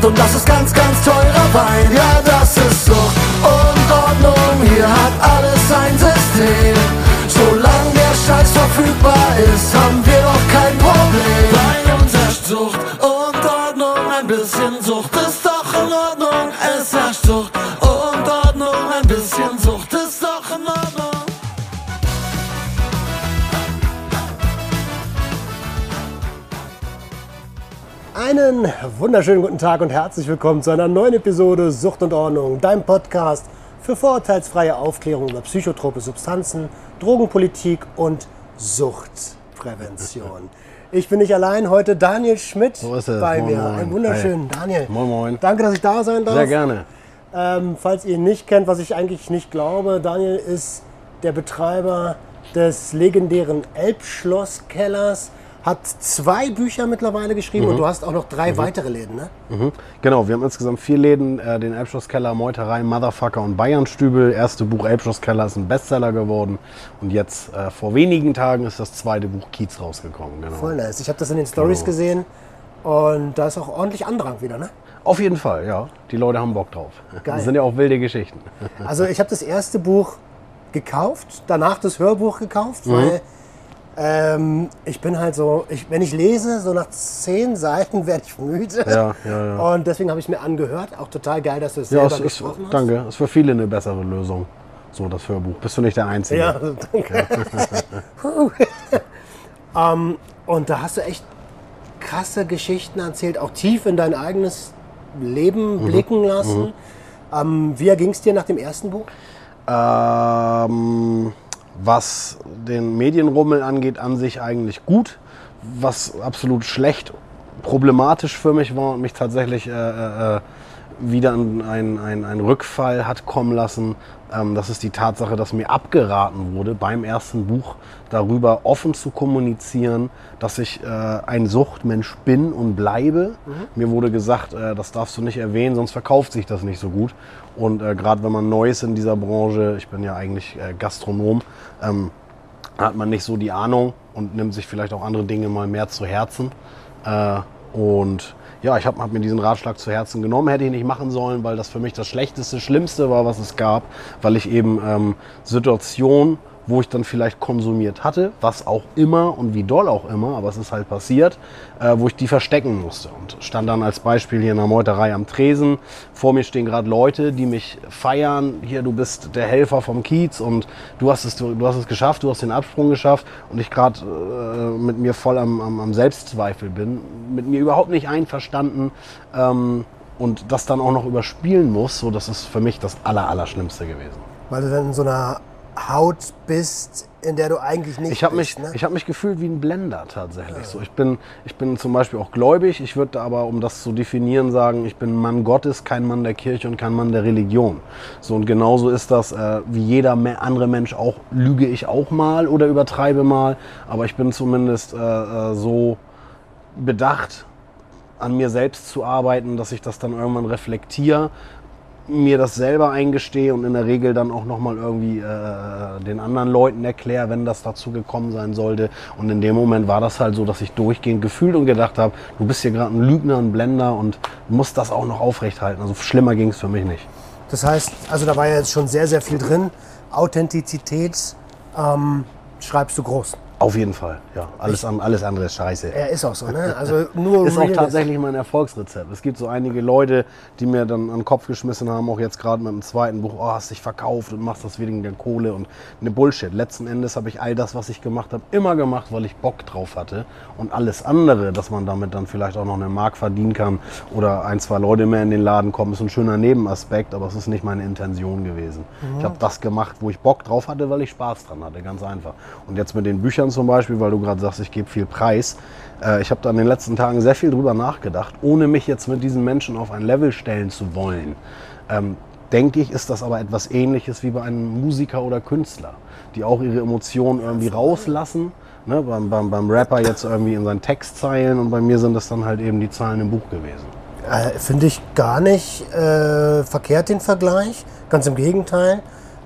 Sucht und das ist ganz, ganz teurer Wein. Ja, das ist Sucht und Ordnung, hier hat alles sein System. Solange der Scheiß verfügbar ist, haben wir Einen wunderschönen guten Tag und herzlich willkommen zu einer neuen Episode Sucht und Ordnung, dein Podcast für vorurteilsfreie Aufklärung über psychotrope Substanzen, Drogenpolitik und Suchtprävention. Ich bin nicht allein, heute Daniel Schmidt So ist es. bei Moin, mir. moin. Einen wunderschönen Hey. Daniel. Moin, moin. Danke, dass ich da sein darf. Sehr gerne. Ähm, falls ihr ihn nicht kennt, was ich eigentlich nicht glaube, Daniel ist der Betreiber des legendären Elbschlosskellers, hat zwei Bücher mittlerweile geschrieben Mhm. und du hast auch noch drei weitere Läden, ne? Genau, wir haben insgesamt vier Läden, äh, den Elbschlosskeller, Meuterei, Motherfucker und Bayernstübel. Erste Buch Elbschlosskeller ist ein Bestseller geworden und jetzt äh, vor wenigen Tagen ist das zweite Buch Kiez rausgekommen. Genau. Voll nice. Ich habe das in den Stories gesehen und da ist auch ordentlich Andrang wieder, ne? Auf jeden Fall, ja. Die Leute haben Bock drauf. Geil. Das sind ja auch wilde Geschichten. Also ich habe das erste Buch gekauft, danach das Hörbuch gekauft, Mhm. weil ähm, ich bin halt so, ich, wenn ich lese, so nach zehn Seiten werde ich müde. Ja, ja, ja. Und deswegen habe ich mir angehört. Auch total geil, dass du es Ja, selber es ist, gesprochen hast. danke. Ist für viele eine bessere Lösung. So, das Hörbuch. Bist du nicht der Einzige? Ja, danke. Puh. ähm, und da hast du echt krasse Geschichten erzählt, auch tief in dein eigenes Leben Mhm. blicken lassen. Ähm, wie ging es dir nach dem ersten Buch? Ähm, was den Medienrummel angeht, an sich eigentlich gut. Was absolut schlecht, problematisch für mich war und mich tatsächlich äh, äh, wieder in ein, ein, Rückfall hat kommen lassen, ähm, das ist die Tatsache, dass mir abgeraten wurde, beim ersten Buch darüber offen zu kommunizieren, dass ich äh, ein Suchtmensch bin und bleibe. Mir wurde gesagt, äh, das darfst du nicht erwähnen, sonst verkauft sich das nicht so gut. Und äh, gerade wenn man neu ist in dieser Branche, ich bin ja eigentlich äh, Gastronom, ähm, hat man nicht so die Ahnung und nimmt sich vielleicht auch andere Dinge mal mehr zu Herzen. Äh, und ja, ich habe hab mir diesen Ratschlag zu Herzen genommen, hätte ich nicht machen sollen, weil das für mich das Schlechteste, Schlimmste war, was es gab, weil ich eben ähm, Situationen, wo ich dann vielleicht konsumiert hatte, was auch immer und wie doll auch immer, aber es ist halt passiert, äh, wo ich die verstecken musste. Und stand dann als Beispiel hier in der Meuterei am Tresen. Vor mir stehen gerade Leute, die mich feiern. Hier, du bist der Helfer vom Kiez und du hast es, du, du hast es geschafft, du hast den Absprung geschafft und ich gerade äh, mit mir voll am, am, am Selbstzweifel bin, mit mir überhaupt nicht einverstanden ähm, und das dann auch noch überspielen muss, so das ist für mich das Aller, Allerschlimmste gewesen. Weil du dann in so einer Haut bist, in der du eigentlich nicht Ich habe mich, bist. Ne? ich hab mich gefühlt wie ein Blender tatsächlich. So, ich, bin, ich bin zum Beispiel auch gläubig. Ich würde aber, um das zu definieren, sagen, ich bin Mann Gottes, kein Mann der Kirche und kein Mann der Religion. So, und genauso ist das, äh, wie jeder andere Mensch auch, lüge ich auch mal oder übertreibe mal. Aber ich bin zumindest äh, äh, so bedacht, an mir selbst zu arbeiten, dass ich das dann irgendwann reflektiere, mir das selber eingestehe und in der Regel dann auch nochmal irgendwie äh, den anderen Leuten erkläre, wenn das dazu gekommen sein sollte. Und in dem Moment war das halt so, dass ich durchgehend gefühlt und gedacht habe, du bist hier gerade ein Lügner, ein Blender und musst das auch noch aufrechthalten. Also schlimmer ging es für mich nicht. Das heißt, also da war ja jetzt schon sehr, sehr viel drin. Authentizität ähm, schreibst du groß. Auf jeden Fall, ja. Alles, alles andere ist scheiße. Er ist auch so, ne? Also nur ist auch tatsächlich mein Erfolgsrezept. Es gibt so einige Leute, die mir dann an den Kopf geschmissen haben, auch jetzt gerade mit dem zweiten Buch, oh, hast dich verkauft und machst das wegen der Kohle und ne Bullshit. Letzten Endes habe ich all das, was ich gemacht habe, immer gemacht, weil ich Bock drauf hatte. Und alles andere, dass man damit dann vielleicht auch noch eine Mark verdienen kann oder ein, zwei Leute mehr in den Laden kommen, ist ein schöner Nebenaspekt, aber es ist nicht meine Intention gewesen. Ich habe das gemacht, wo ich Bock drauf hatte, weil ich Spaß dran hatte, ganz einfach. Und jetzt mit den Büchern zum Beispiel, weil du gerade sagst, ich gebe viel Preis. Äh, ich habe da in den letzten Tagen sehr viel drüber nachgedacht, ohne mich jetzt mit diesen Menschen auf ein Level stellen zu wollen. Ähm, denke ich, ist das aber etwas ähnliches wie bei einem Musiker oder Künstler, die auch ihre Emotionen irgendwie rauslassen. Ne, beim, beim, beim Rapper jetzt irgendwie in seinen Textzeilen und bei mir sind das dann halt eben die Zahlen im Buch gewesen. Äh, Finde ich gar nicht äh, verkehrt den Vergleich. Ganz im Gegenteil.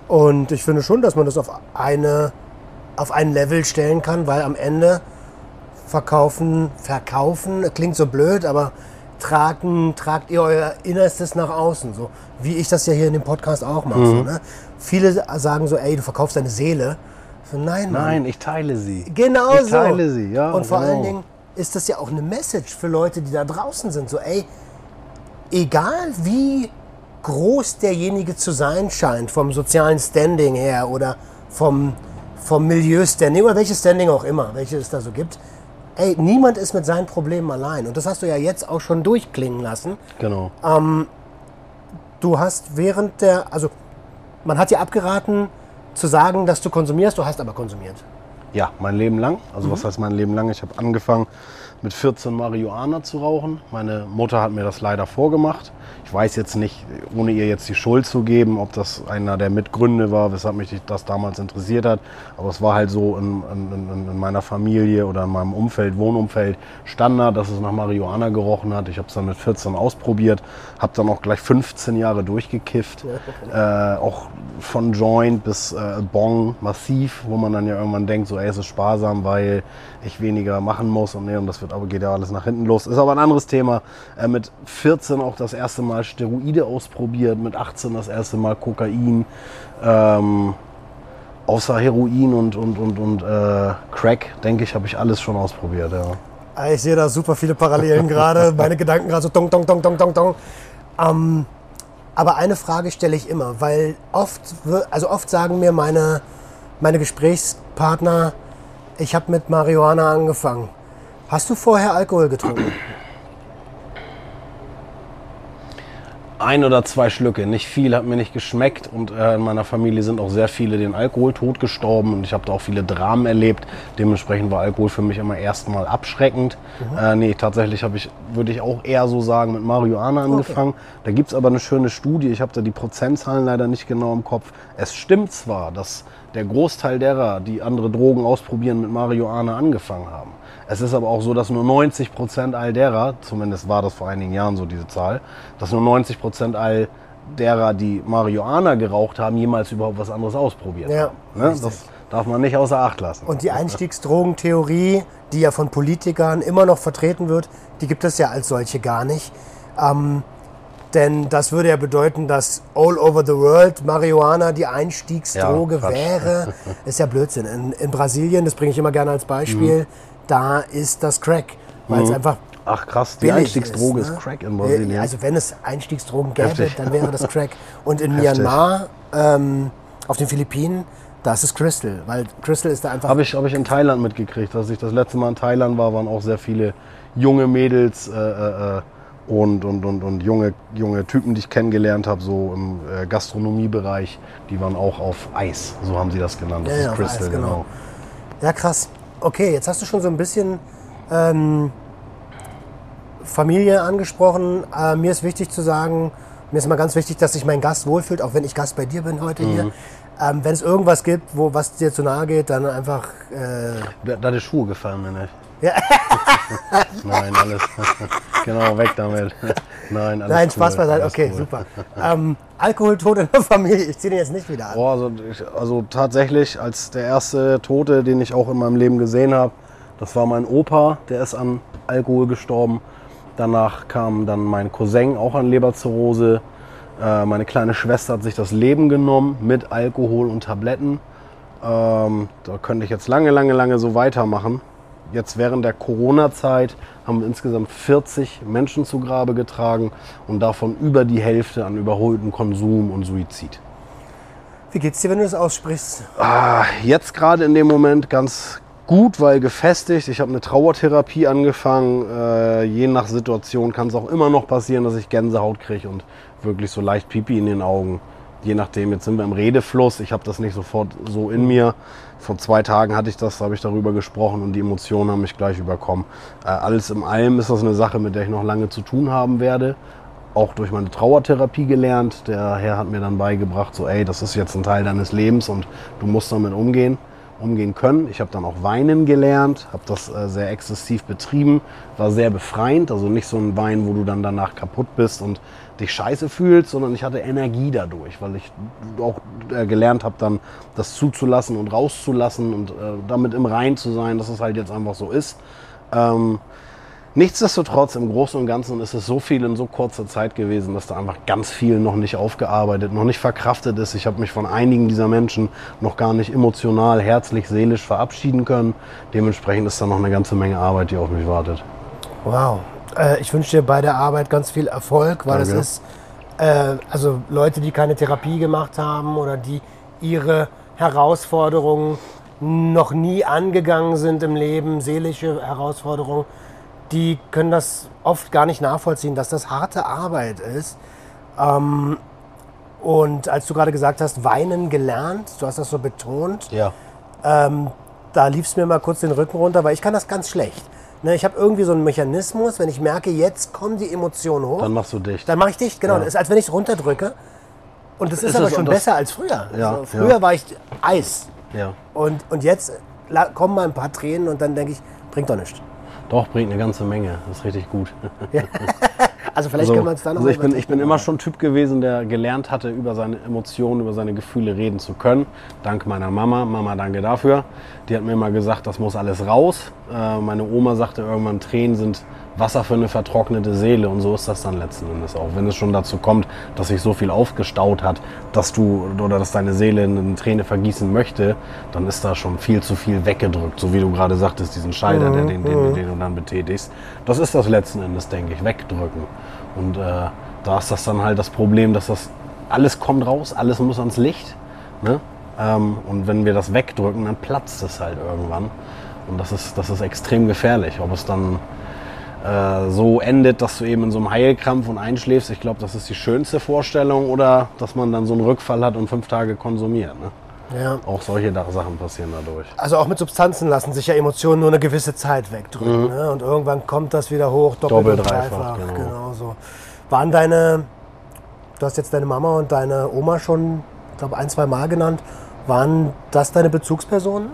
Und ich finde schon, dass man das auf eine auf ein Level stellen kann, weil am Ende verkaufen, verkaufen, klingt so blöd, aber tragen, tragt ihr euer Innerstes nach außen, so wie ich das ja hier in dem Podcast auch mache. So, ne? Viele sagen so, ey, du verkaufst deine Seele. So, nein, Mann. Nein, ich teile sie. Genau ich so. teile sie, ja. Und vor genau. allen Dingen ist das ja auch eine Message für Leute, die da draußen sind. So, ey, egal wie groß derjenige zu sein scheint, vom sozialen Standing her oder vom, vom Milieu-Standing oder welches Standing auch immer, welches es da so gibt, ey, niemand ist mit seinen Problemen allein. Und das hast du ja jetzt auch schon durchklingen lassen. Genau. Du hast während der, also man hat dir abgeraten zu sagen, dass du konsumierst, du hast aber konsumiert. Ja, mein Leben lang. Also Mhm. was heißt mein Leben lang? Ich habe angefangen mit 14 Marihuana zu rauchen. Meine Mutter hat mir das leider vorgemacht. Ich weiß jetzt nicht, ohne ihr jetzt die Schuld zu geben, ob das einer der Mitgründe war, weshalb mich das damals interessiert hat. Aber es war halt so in, in, in- in meiner Familie oder in meinem Umfeld, Wohnumfeld Standard, dass es nach Marihuana gerochen hat. Ich habe es dann mit 14 ausprobiert, habe dann auch gleich 15 Jahre durchgekifft. Äh, auch von Joint bis äh, Bong massiv, wo man dann ja irgendwann denkt, so ey, es ist sparsam, weil ich weniger machen muss und, nee, und das wird aber geht ja alles nach hinten los. Ist aber ein anderes Thema. Äh, mit 14 auch das erste Mal Steroide ausprobiert, mit 18 das erste Mal Kokain. Ähm, außer Heroin und, und, und, und äh, Crack, denke ich, habe ich alles schon ausprobiert. Ja. Ah, Ich sehe da super viele Parallelen gerade. Meine Gedanken gerade so dong, dong, dong, dong, dong, dong. Ähm, aber eine Frage stelle ich immer, weil oft, also oft sagen mir meine, meine Gesprächspartner, ich habe mit Marihuana angefangen. Hast du vorher Alkohol getrunken? Ein oder zwei Schlücke, nicht viel, hat mir nicht geschmeckt und äh, in meiner Familie sind auch sehr viele den Alkohol totgestorben und ich habe da auch viele Dramen erlebt. Dementsprechend war Alkohol für mich immer erstmal abschreckend. Äh, nee, tatsächlich habe ich, würde ich auch eher so sagen, mit Marihuana angefangen. Da gibt es aber eine schöne Studie, ich habe da die Prozentzahlen leider nicht genau im Kopf. Es stimmt zwar, dass der Großteil derer, die andere Drogen ausprobieren, mit Marihuana angefangen haben. Es ist aber auch so, dass nur 90 Prozent all derer, zumindest war das vor einigen Jahren so diese Zahl, dass nur 90 Prozent all derer, die Marihuana geraucht haben, jemals überhaupt was anderes ausprobiert Ja, haben. Ne? Das darf man nicht außer Acht lassen. Und die Einstiegsdrogentheorie, die ja von Politikern immer noch vertreten wird, die gibt es ja als solche gar nicht. Ähm, denn das würde ja bedeuten, dass all over the world Marihuana die Einstiegsdroge Ja, wäre. Ist ja Blödsinn. In, in Brasilien, das bringe ich immer gerne als Beispiel, Mhm. Da ist das Crack. Weil es einfach Ach krass, die Einstiegsdroge ist, ne? Crack in Brasilien. Also wenn es Einstiegsdrogen gäbe, Heftig. dann wäre das Crack. Und in Heftig. Myanmar, ähm, auf den Philippinen, das ist Crystal. Weil Crystal ist da einfach Habe ich, hab ich in Thailand mitgekriegt. Als ich das letzte Mal in Thailand war, waren auch sehr viele junge Mädels äh, äh, äh, und, und, und, und junge, junge Typen, die ich kennengelernt habe, so im äh, Gastronomiebereich. Die waren auch auf Eis, so haben sie das genannt. Das Ja, ist Crystal, Eis, genau. genau. Ja, krass. Okay, jetzt hast du schon so ein bisschen ähm, Familie angesprochen. Äh, mir ist wichtig zu sagen, mir ist immer ganz wichtig, dass sich mein Gast wohlfühlt, auch wenn ich Gast bei dir bin heute Mhm. hier. Ähm, wenn es irgendwas gibt, wo was dir zu nahe geht, dann einfach. Äh, Da- Deine Schuhe gefallen mir nicht. Ja. Nein, alles. genau, weg damit. Nein, alles nein, cool, Spaß beiseite. alles Okay, cool. super. Ähm, Alkoholtod in der Familie. Ich ziehe den jetzt nicht wieder an. Oh, also, ich, also tatsächlich als der erste Tote, den ich auch in meinem Leben gesehen habe, das war mein Opa, der ist an Alkohol gestorben. Danach kam dann mein Cousin auch an Leberzirrhose. Äh, meine kleine Schwester hat sich das Leben genommen mit Alkohol und Tabletten. Ähm, da könnte ich jetzt lange, lange, lange so weitermachen. Jetzt während der Corona-Zeit haben wir insgesamt 40 Menschen zu Grabe getragen und davon über die Hälfte an überholten Konsum und Suizid. Wie geht's dir, wenn du das aussprichst? Ah, jetzt gerade in dem Moment ganz gut, weil gefestigt. Ich habe eine Trauertherapie angefangen. Äh, je nach Situation kann es auch immer noch passieren, dass ich Gänsehaut kriege und wirklich so leicht Pipi in den Augen. Je nachdem, jetzt sind wir im Redefluss. Ich habe das nicht sofort so in mir. Vor zwei Tagen hatte ich das, da habe ich darüber gesprochen und die Emotionen haben mich gleich überkommen. Äh, alles im allem ist das eine Sache, mit der ich noch lange zu tun haben werde auch durch meine Trauertherapie gelernt. Der Herr hat mir dann beigebracht, so ey, das ist jetzt ein Teil deines Lebens und du musst damit umgehen, umgehen können. Ich habe dann auch weinen gelernt, habe das äh, sehr exzessiv betrieben, war sehr befreiend, also nicht so ein Wein, wo du dann danach kaputt bist und dich scheiße fühlst, sondern ich hatte Energie dadurch, weil ich auch äh, gelernt habe, dann das zuzulassen und rauszulassen und äh, damit im Rein zu sein, dass es halt jetzt einfach so ist. Ähm, Nichtsdestotrotz, im Großen und Ganzen ist es so viel in so kurzer Zeit gewesen, dass da einfach ganz viel noch nicht aufgearbeitet, noch nicht verkraftet ist. Ich habe mich von einigen dieser Menschen noch gar nicht emotional, herzlich, seelisch verabschieden können. Dementsprechend ist da noch eine ganze Menge Arbeit, die auf mich wartet. Wow. Äh, ich wünsche dir bei der Arbeit ganz viel Erfolg, weil Danke. es ist, äh, also Leute, die keine Therapie gemacht haben oder die ihre Herausforderungen noch nie angegangen sind im Leben, seelische Herausforderungen, die können das oft gar nicht nachvollziehen, dass das harte Arbeit ist. Ähm, und als du gerade gesagt hast, weinen gelernt, du hast das so betont, Ja. ähm, da lief es mir mal kurz den Rücken runter, weil ich kann das ganz schlecht. Ne, ich habe irgendwie so einen Mechanismus, wenn ich merke, jetzt kommen die Emotionen hoch, Dann machst du dicht. dann mache ich dicht. Genau, Ja. das ist, als wenn ich es runterdrücke. Und das ist, Ist aber es- schon das- besser als früher. Ja, also ja. früher war ich Eis. Ja. Und, und jetzt kommen mal ein paar Tränen und dann denke ich, bringt doch nichts. Doch, bringt eine ganze Menge. Das ist richtig gut. Also vielleicht Also, können wir uns da noch also ich, bin, ich bin immer schon Typ gewesen, der gelernt hatte, über seine Emotionen, über seine Gefühle reden zu können. Dank meiner Mama. Mama, danke dafür. Die hat mir immer gesagt, das muss alles raus. Äh, meine Oma sagte irgendwann, Tränen sind Wasser für eine vertrocknete Seele. Und so ist das dann letzten Endes auch. Wenn es schon dazu kommt, dass sich so viel aufgestaut hat, dass du oder dass deine Seele eine Träne vergießen möchte, dann ist da schon viel zu viel weggedrückt. So wie du gerade sagtest, diesen Scheider, der, den, den, den du dann betätigst. Das ist das letzten Endes, denke ich, wegdrücken. Und äh, da ist das dann halt das Problem, dass das alles kommt raus, alles muss ans Licht. Ne? Ähm, und wenn wir das wegdrücken, dann platzt es halt irgendwann. Und das ist, das ist extrem gefährlich. Ob es dann äh, so endet, dass du eben in so einem Heilkrampf und einschläfst, ich glaube, das ist die schönste Vorstellung. Oder dass man dann so einen Rückfall hat und fünf Tage konsumiert. Ne? Ja. Auch solche Sachen passieren dadurch. Also auch mit Substanzen lassen sich ja Emotionen nur eine gewisse Zeit wegdrücken. Ne? Und irgendwann kommt das wieder hoch, doppelt, Mhm. Doppelt, und dreifach, dreifach. genau. Genau so. Waren deine, du hast jetzt deine Mama und deine Oma schon, ich glaube, ein, zwei Mal genannt. Waren das deine Bezugspersonen?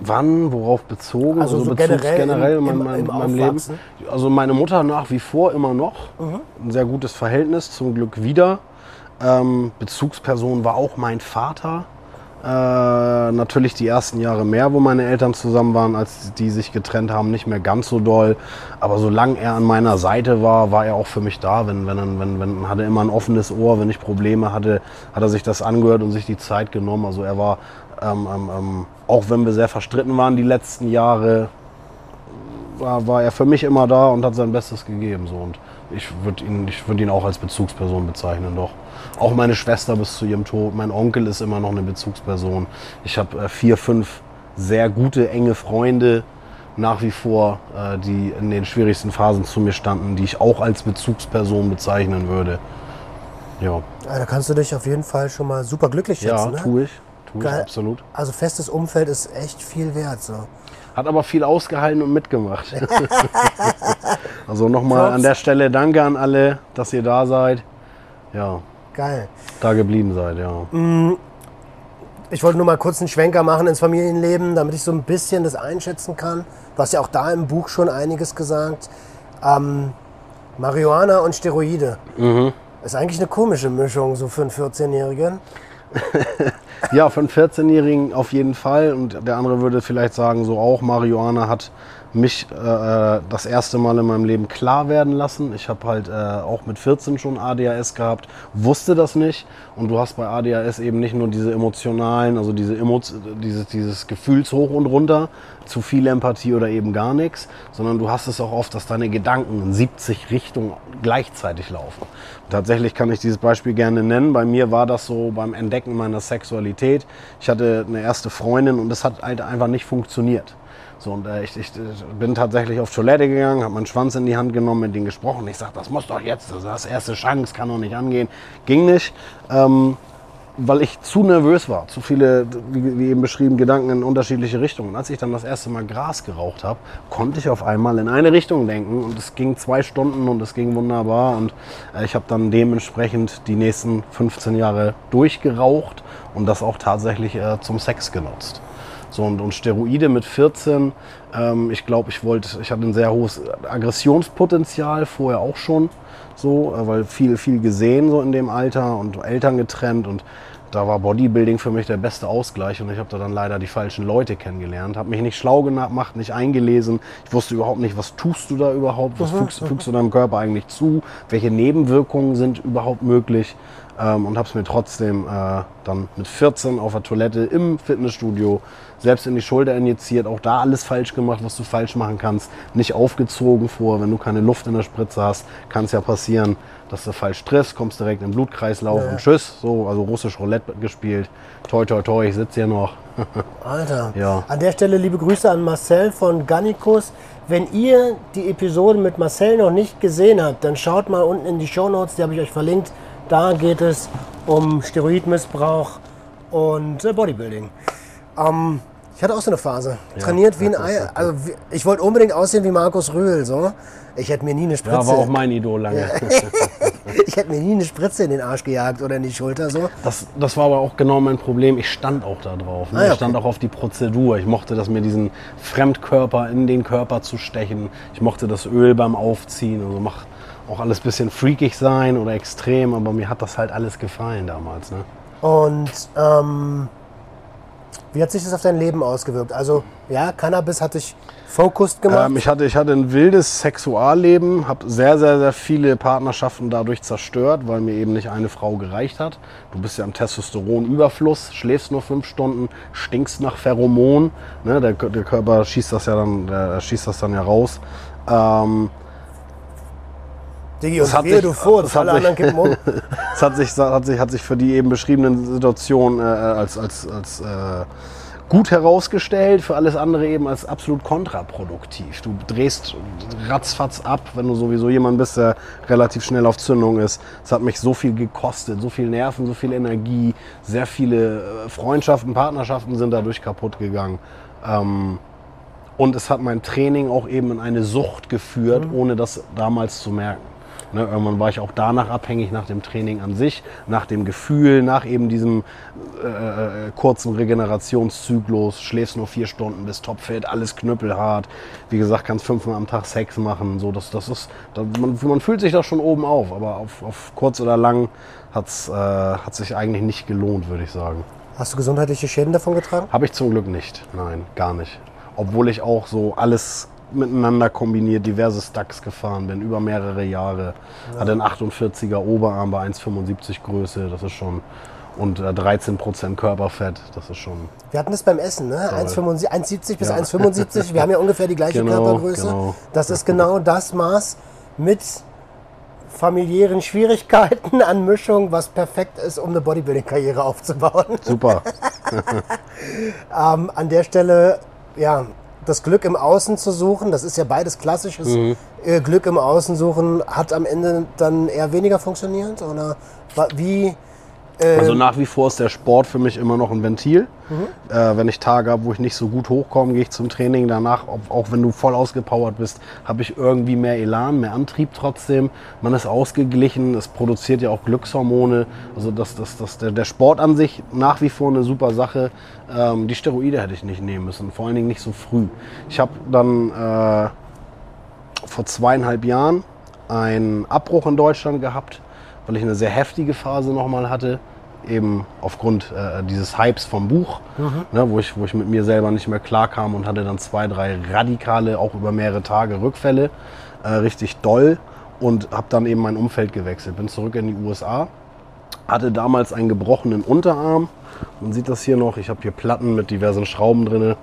Wann, worauf bezogen? Also so Bezugs- generell im- generell in, im- meinem, im meinem Leben. Also meine Mutter nach wie vor immer noch. Ein sehr gutes Verhältnis, zum Glück wieder. Ähm, Bezugsperson war auch mein Vater. Äh, natürlich die ersten Jahre mehr, wo meine Eltern zusammen waren, als die sich getrennt haben, nicht mehr ganz so doll. Aber solange er an meiner Seite war, war er auch für mich da. Wenn, wenn, wenn, wenn, hatte immer ein offenes Ohr. Wenn ich Probleme hatte, hat er sich das angehört und sich die Zeit genommen. Also er war, ähm, ähm, ähm, auch wenn wir sehr verstritten waren die letzten Jahre, war, war er für mich immer da und hat sein Bestes gegeben. So. Und ich würde ihn, ich würd ihn auch als Bezugsperson bezeichnen, doch. Auch meine Schwester bis zu ihrem Tod. Mein Onkel ist immer noch eine Bezugsperson. Ich habe äh, vier, fünf sehr gute, enge Freunde nach wie vor, äh, die in den schwierigsten Phasen zu mir standen, die ich auch als Bezugsperson bezeichnen würde. Ja, Ja, da kannst du dich auf jeden Fall schon mal super glücklich ja schätzen. ne? tue ich. Tue ich Geil. absolut. Also festes Umfeld ist echt viel wert. So. Hat aber viel ausgehalten und mitgemacht. also nochmal an der Stelle danke an alle, dass ihr da seid. Ja, Geil. da geblieben seid, ja. Ich wollte nur mal kurz einen Schwenker machen ins Familienleben, damit ich so ein bisschen das einschätzen kann. Du hast ja auch da im Buch schon einiges gesagt. Ähm, Marihuana und Steroide. Mhm. Ist eigentlich eine komische Mischung, so für einen 14-Jährigen. Ja, einen 14-Jährigen auf jeden Fall. Und der andere würde vielleicht sagen, so auch, Marihuana hat mich äh, das erste Mal in meinem Leben klar werden lassen. Ich habe halt äh, auch mit 14 schon ADHS gehabt, wusste das nicht. Und du hast bei ADHS eben nicht nur diese emotionalen, also diese Emo dieses, dieses Gefühls hoch und runter, zu viel Empathie oder eben gar nichts, sondern du hast es auch oft, dass deine Gedanken in 70 Richtungen gleichzeitig laufen. Tatsächlich kann ich dieses Beispiel gerne nennen. Bei mir war das so beim Entdecken meiner Sexualität. Ich hatte eine erste Freundin und es hat halt einfach nicht funktioniert. So, und äh, ich, ich, bin tatsächlich auf Toilette gegangen, habe meinen Schwanz in die Hand genommen, mit denen gesprochen. Ich sage, das muss doch jetzt, das ist das erste Chance, kann doch nicht angehen. Ging nicht, ähm, weil ich zu nervös war. Zu viele, wie, wie eben beschrieben, Gedanken in unterschiedliche Richtungen. Als ich dann das erste Mal Gras geraucht habe, konnte ich auf einmal in eine Richtung denken. Und es ging zwei Stunden und es ging wunderbar. Und äh, ich habe dann dementsprechend die nächsten 15 Jahre durchgeraucht und das auch tatsächlich äh, zum Sex genutzt. So, und, und Steroide mit 14, ähm, ich glaube, ich wollte, ich hatte ein sehr hohes Aggressionspotenzial vorher auch schon, so, äh, weil viel, viel gesehen so in dem Alter und Eltern getrennt und da war Bodybuilding für mich der beste Ausgleich und ich habe da dann leider die falschen Leute kennengelernt, habe mich nicht schlau gemacht, nicht eingelesen. Ich wusste überhaupt nicht, was tust du da überhaupt, was fügst, fügst du deinem Körper eigentlich zu, welche Nebenwirkungen sind überhaupt möglich ähm, und habe es mir trotzdem äh, dann mit 14 auf der Toilette im Fitnessstudio selbst in die Schulter injiziert, auch da alles falsch gemacht, was du falsch machen kannst, nicht aufgezogen vor, wenn du keine Luft in der Spritze hast, kann es ja passieren, dass du falsch triffst, kommst direkt im Blutkreislauf Ja. und tschüss, so, also russisch Roulette gespielt, toi toi toi, ich sitze hier noch. Alter. Ja. An der Stelle liebe Grüße an Marcel von Gannikus. Wenn ihr die Episode mit Marcel noch nicht gesehen habt, dann schaut mal unten in die Shownotes, die habe ich euch verlinkt. Da geht es um Steroidmissbrauch und äh, Bodybuilding. Ähm, ich hatte auch so eine Phase. Trainiert wie ein Ei. Also ich wollte unbedingt aussehen wie Markus Rühl. So. Ich hätte mir nie eine Spritze. Ja, war auch mein Idol lange. ich hätte mir nie eine Spritze in den Arsch gejagt oder in die Schulter. So. Das, das war aber auch genau mein Problem. Ich stand auch da drauf. Ne? Ah, ja, Ich stand auch auf die Prozedur. Ich mochte das mir diesen Fremdkörper in den Körper zu stechen. Ich mochte das Öl beim Aufziehen. Also mach auch alles ein bisschen freakig sein oder extrem, aber mir hat das halt alles gefallen damals. Ne? Und ähm, wie hat sich das auf dein Leben ausgewirkt? Also, ja, Cannabis hat dich focused gemacht. Ähm, ich, hatte, ich hatte ein wildes Sexualleben, habe sehr, sehr, sehr viele Partnerschaften dadurch zerstört, weil mir eben nicht eine Frau gereicht hat. Du bist ja am Testosteronüberfluss, schläfst nur fünf Stunden, stinkst nach Pheromon. Ne? Der, der Körper schießt das ja dann, schießt das dann ja raus. Ähm, Digi, das und hat wehe, sich- du furzt, das hat alle anderen kippen um. es hat sich, hat sich, hat sich für die eben beschriebenen Situationen äh, als, als, als äh, gut herausgestellt, für alles andere eben als absolut kontraproduktiv. Du drehst ratzfatz ab, wenn du sowieso jemand bist, der relativ schnell auf Zündung ist. Es hat mich so viel gekostet, so viel Nerven, so viel Energie, sehr viele äh, Freundschaften, Partnerschaften sind dadurch kaputt gegangen. Ähm, und es hat mein Training auch eben in eine Sucht geführt, ohne das damals zu merken. Ne, irgendwann war ich auch danach abhängig, nach dem Training an sich, nach dem Gefühl, nach eben diesem äh, äh, kurzen Regenerationszyklus. Schläfst nur vier Stunden, bist topfit, alles knüppelhart. Wie gesagt, kannst fünfmal am Tag Sex machen. So, das, das ist, da, man, man fühlt sich da schon oben auf, aber auf, auf kurz oder lang hat's, äh, hat sich eigentlich nicht gelohnt, würde ich sagen. Hast du gesundheitliche Schäden davon getragen? Habe ich zum Glück nicht. Nein, gar nicht. Obwohl ich auch so alles miteinander kombiniert, diverse Stacks gefahren bin, über mehrere Jahre. Hatte einen 48er Oberarm bei 1,75 Größe, das ist schon. Und äh, 13% Körperfett, das ist schon. Wir hatten das beim Essen, ne? 1,75 1,70 bis Ja. 1,75. Wir haben ja ungefähr die gleiche Genau, Körpergröße. genau. Das ist genau das Maß mit familiären Schwierigkeiten an Mischung, was perfekt ist, um eine Bodybuilding-Karriere aufzubauen. Super. Ähm, an der Stelle, ja, das Glück im Außen zu suchen, das ist ja beides klassisches Mhm. äh, Glück im Außen suchen, hat am Ende dann eher weniger funktioniert? Oder wie? Also nach wie vor ist der Sport für mich immer noch ein Ventil. Äh, wenn ich Tage habe, wo ich nicht so gut hochkomme, gehe ich zum Training. Danach, auch, auch wenn du voll ausgepowert bist, habe ich irgendwie mehr Elan, mehr Antrieb trotzdem. Man ist ausgeglichen, es produziert ja auch Glückshormone. Also das, das, das, der, der Sport an sich nach wie vor eine super Sache. Ähm, die Steroide hätte ich nicht nehmen müssen, vor allen Dingen nicht so früh. Ich habe dann äh, vor zweieinhalb Jahren einen Abbruch in Deutschland gehabt, weil ich eine sehr heftige Phase nochmal hatte. Eben aufgrund äh, dieses Hypes vom Buch, ne, wo, ich, wo ich mit mir selber nicht mehr klarkam und hatte dann zwei, drei radikale, auch über mehrere Tage Rückfälle, äh, richtig doll und habe dann eben mein Umfeld gewechselt. Bin zurück in die USA, hatte damals einen gebrochenen Unterarm. Man sieht das hier noch. Ich habe hier Platten mit diversen Schrauben drin.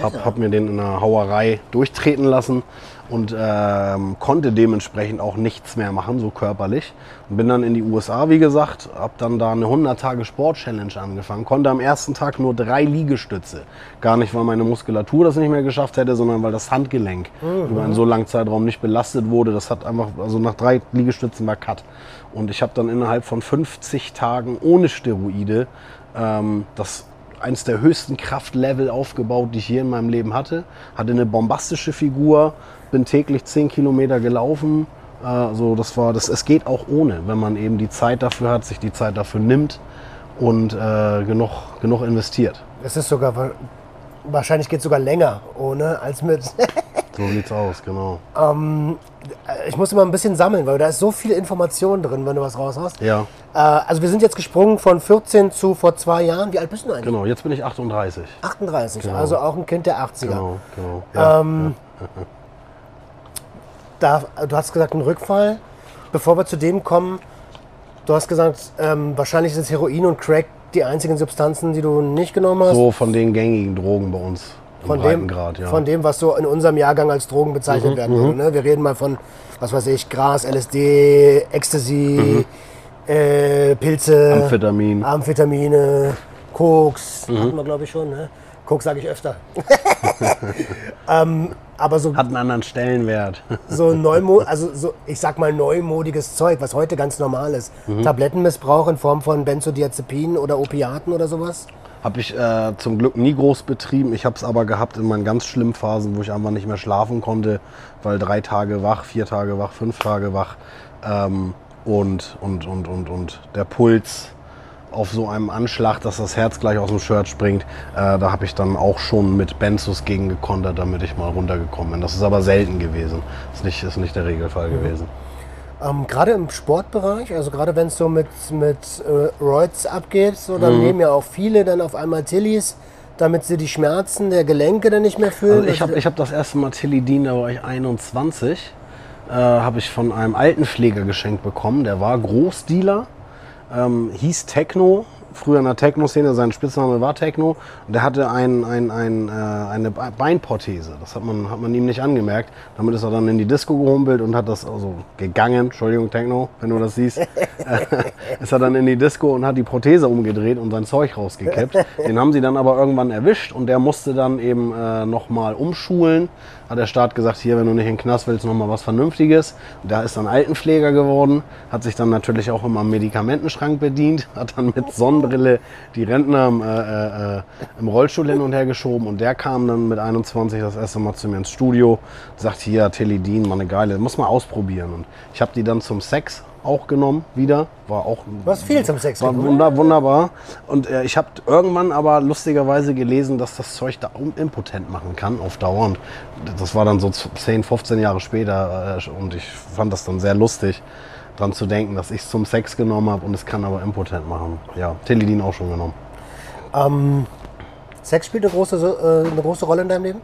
Hab, hab mir den in einer Hauerei durchtreten lassen und ähm, konnte dementsprechend auch nichts mehr machen, so körperlich. Und bin dann in die USA, wie gesagt, habe dann da eine 100 Tage Sport Challenge angefangen. Konnte am ersten Tag nur drei Liegestütze. Gar nicht, weil meine Muskulatur das nicht mehr geschafft hätte, sondern weil das Handgelenk über einen so langen Zeitraum nicht belastet wurde. Das hat einfach, also nach drei Liegestützen war Cut. Und ich habe dann innerhalb von 50 Tagen ohne Steroide ähm, das eins der höchsten Kraftlevel aufgebaut, die ich je in meinem Leben hatte. Hatte eine bombastische Figur, bin täglich 10 Kilometer gelaufen. Äh, also das war, das, es geht auch ohne, wenn man eben die Zeit dafür hat, sich die Zeit dafür nimmt und äh, genug, genug investiert. es ist sogar, wa- wahrscheinlich geht es sogar länger ohne als mit. So sieht's aus, genau. Ähm, äh, ich muss immer ein bisschen sammeln, weil da ist so viel Information drin, wenn du was raus hast. Ja, Äh, also wir sind jetzt gesprungen von 14 zu vor zwei Jahren. Wie alt bist du eigentlich? genau. Jetzt bin ich 38. 38, also auch ein Kind der 80er. Genau, genau. Ja, Ähm, da, du hast gesagt, ein Rückfall. Bevor wir zu dem kommen, du hast gesagt, ähm, wahrscheinlich ist Heroin und Crack die einzigen Substanzen, die du nicht genommen hast. So von den gängigen Drogen bei uns. Von, dem, Breitengrad, ja. Mhm, von dem, was so in unserem Jahrgang als Drogen bezeichnet werden würde. Ne? Wir reden mal von, was weiß ich, Gras, LSD, Ecstasy, äh, Pilze, Mhm. Amphetamin. Amphetamine, Koks, Mhm. hatten wir glaube ich schon. Ne? Koks sage ich öfter. ähm, aber so, Hat einen anderen Stellenwert. so Neumo also so, ich sag mal neumodiges Zeug, was heute ganz normal ist. Mhm. Tablettenmissbrauch in Form von Benzodiazepinen oder Opiaten oder sowas. Habe ich äh, zum Glück nie groß betrieben. Ich habe es aber gehabt in meinen ganz schlimmen Phasen, wo ich einfach nicht mehr schlafen konnte, weil drei Tage wach, vier Tage wach, fünf Tage wach ähm, und, und, und, und, und der Puls auf so einem Anschlag, dass das Herz gleich aus dem Shirt springt. Äh, da habe ich dann auch schon mit Benzos gegengekontert, damit ich mal runtergekommen bin. Das ist aber selten gewesen. Ist nicht, ist nicht der Regelfall gewesen. Ähm, gerade im Sportbereich, also gerade wenn es so mit, mit äh, Roids abgeht, so, dann Mhm. nehmen ja auch viele dann auf einmal Tillis, damit sie die Schmerzen der Gelenke dann nicht mehr fühlen. Also ich habe ich hab das erste Mal Tilidin, da war ich 21, äh, habe ich von einem Altenpfleger geschenkt bekommen. Der war Großdealer, ähm, hieß Techno, früher in der Techno-Szene, sein Spitzname war Techno. Und der hatte ein, ein, ein, äh, eine Be- Beinprothese. Das hat man, hat man ihm nicht angemerkt. Damit ist er dann in die Disco gehumpelt und hat das also gegangen. Entschuldigung, Techno, wenn du das siehst. ist er dann in die Disco und hat die Prothese umgedreht und sein Zeug rausgekippt. Den haben sie dann aber irgendwann erwischt und der musste dann eben äh, nochmal umschulen. Hat der Staat gesagt, hier, wenn du nicht in den Knast willst, nochmal was Vernünftiges. Und der ist dann Altenpfleger geworden, hat sich dann natürlich auch immer am Medikamentenschrank bedient, hat dann mit Sonnenbrille die Rentner im, äh, äh, im Rollstuhl hin und her geschoben und der kam dann mit 21 das erste Mal zu mir ins Studio, sagt hier, Teledin, mal eine geile, muss mal ausprobieren. Und ich habe die dann zum Sex auch genommen, wieder, war auch hast viel zum Sex war wunder, wunderbar. Und äh, ich habe irgendwann aber lustigerweise gelesen, dass das Zeug da impotent machen kann auf Dauer. Und das war dann so 10, 15 Jahre später. Äh, und ich fand das dann sehr lustig, dran zu denken, dass ich es zum Sex genommen habe und es kann aber impotent machen. Ja, Teledin auch schon genommen. Ähm, Sex spielt eine große, äh, eine große Rolle in deinem Leben?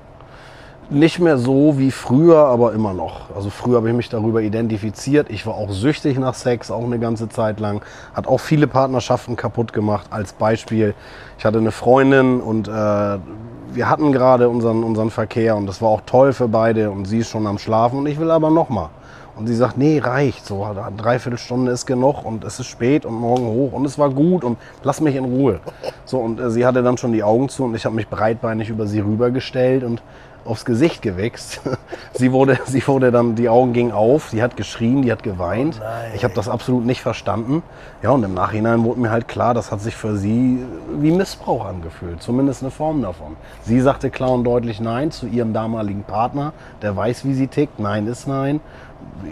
Nicht mehr so wie früher, aber immer noch. Also früher habe ich mich darüber identifiziert. Ich war auch süchtig nach Sex, auch eine ganze Zeit lang. Hat auch viele Partnerschaften kaputt gemacht. Als Beispiel, ich hatte eine Freundin und äh, wir hatten gerade unseren, unseren Verkehr und das war auch toll für beide und sie ist schon am Schlafen und ich will aber noch mal. Und sie sagt, nee, reicht. So, eine Dreiviertelstunde ist genug und es ist spät und morgen hoch und es war gut und lass mich in Ruhe. So, und äh, sie hatte dann schon die Augen zu und ich habe mich breitbeinig über sie rübergestellt und aufs Gesicht gewichst. sie, wurde, sie wurde dann, die Augen gingen auf, sie hat geschrien, die hat geweint. ich habe das absolut nicht verstanden. Ja, und im Nachhinein wurde mir halt klar, das hat sich für sie wie Missbrauch angefühlt. Zumindest eine Form davon. Sie sagte klar und deutlich Nein zu ihrem damaligen Partner, der weiß, wie sie tickt. Nein ist Nein.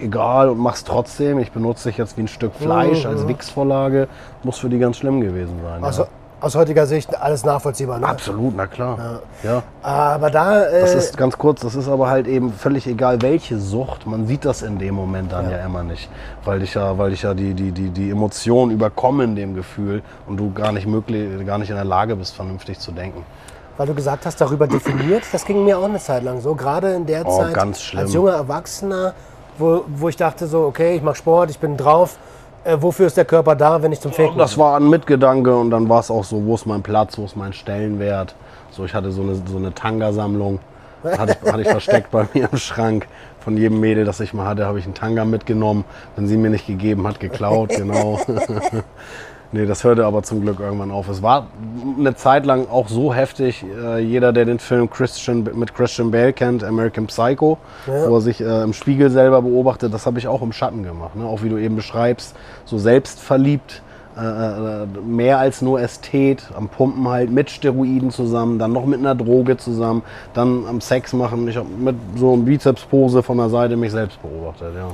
Egal und mach's trotzdem. Ich benutze dich jetzt wie ein Stück Fleisch als Wix-Vorlage. Muss für die ganz schlimm gewesen sein. Also, ja. Aus heutiger Sicht alles nachvollziehbar. Ne? Absolut, na klar. ja. Aber da, äh, Das ist ganz kurz, das ist aber halt eben völlig egal, welche Sucht. Man sieht das in dem Moment dann ja, immer nicht, weil dich ja, weil dich ja die, die, die, die Emotionen überkommen dem Gefühl und du gar nicht möglich, gar nicht in der Lage bist, vernünftig zu denken. weil du gesagt hast, darüber definiert, das ging mir auch eine Zeit lang so. Gerade in der Oh, Zeit als junger Erwachsener, wo, wo ich dachte so, okay, ich mache Sport, ich bin drauf. Äh, wofür ist der Körper da, wenn ich zum Ficken Das war ein Mitgedanke und dann war es auch so, wo ist mein Platz, wo ist mein Stellenwert. So, ich hatte so eine, so eine Tanga-Sammlung, hatte ich, hatte ich versteckt bei mir im Schrank. Von jedem Mädel, das ich mal hatte, habe ich einen Tanga mitgenommen. Wenn sie mir nicht gegeben hat, geklaut, genau. Nee, das hörte aber zum Glück irgendwann auf. Es war eine Zeit lang auch so heftig. Äh, jeder, der den Film Christian, mit Christian Bale kennt, American Psycho, wo er sich äh, im Spiegel selber beobachtet, das habe ich auch im Schatten gemacht. Ne? Auch wie du eben beschreibst, so selbstverliebt, äh, äh, mehr als nur Ästhet, am Pumpen halt mit Steroiden zusammen, dann noch mit einer Droge zusammen, dann am Sex machen. Ich habe mit so einem Bizepspose von der Seite mich selbst beobachtet, ja.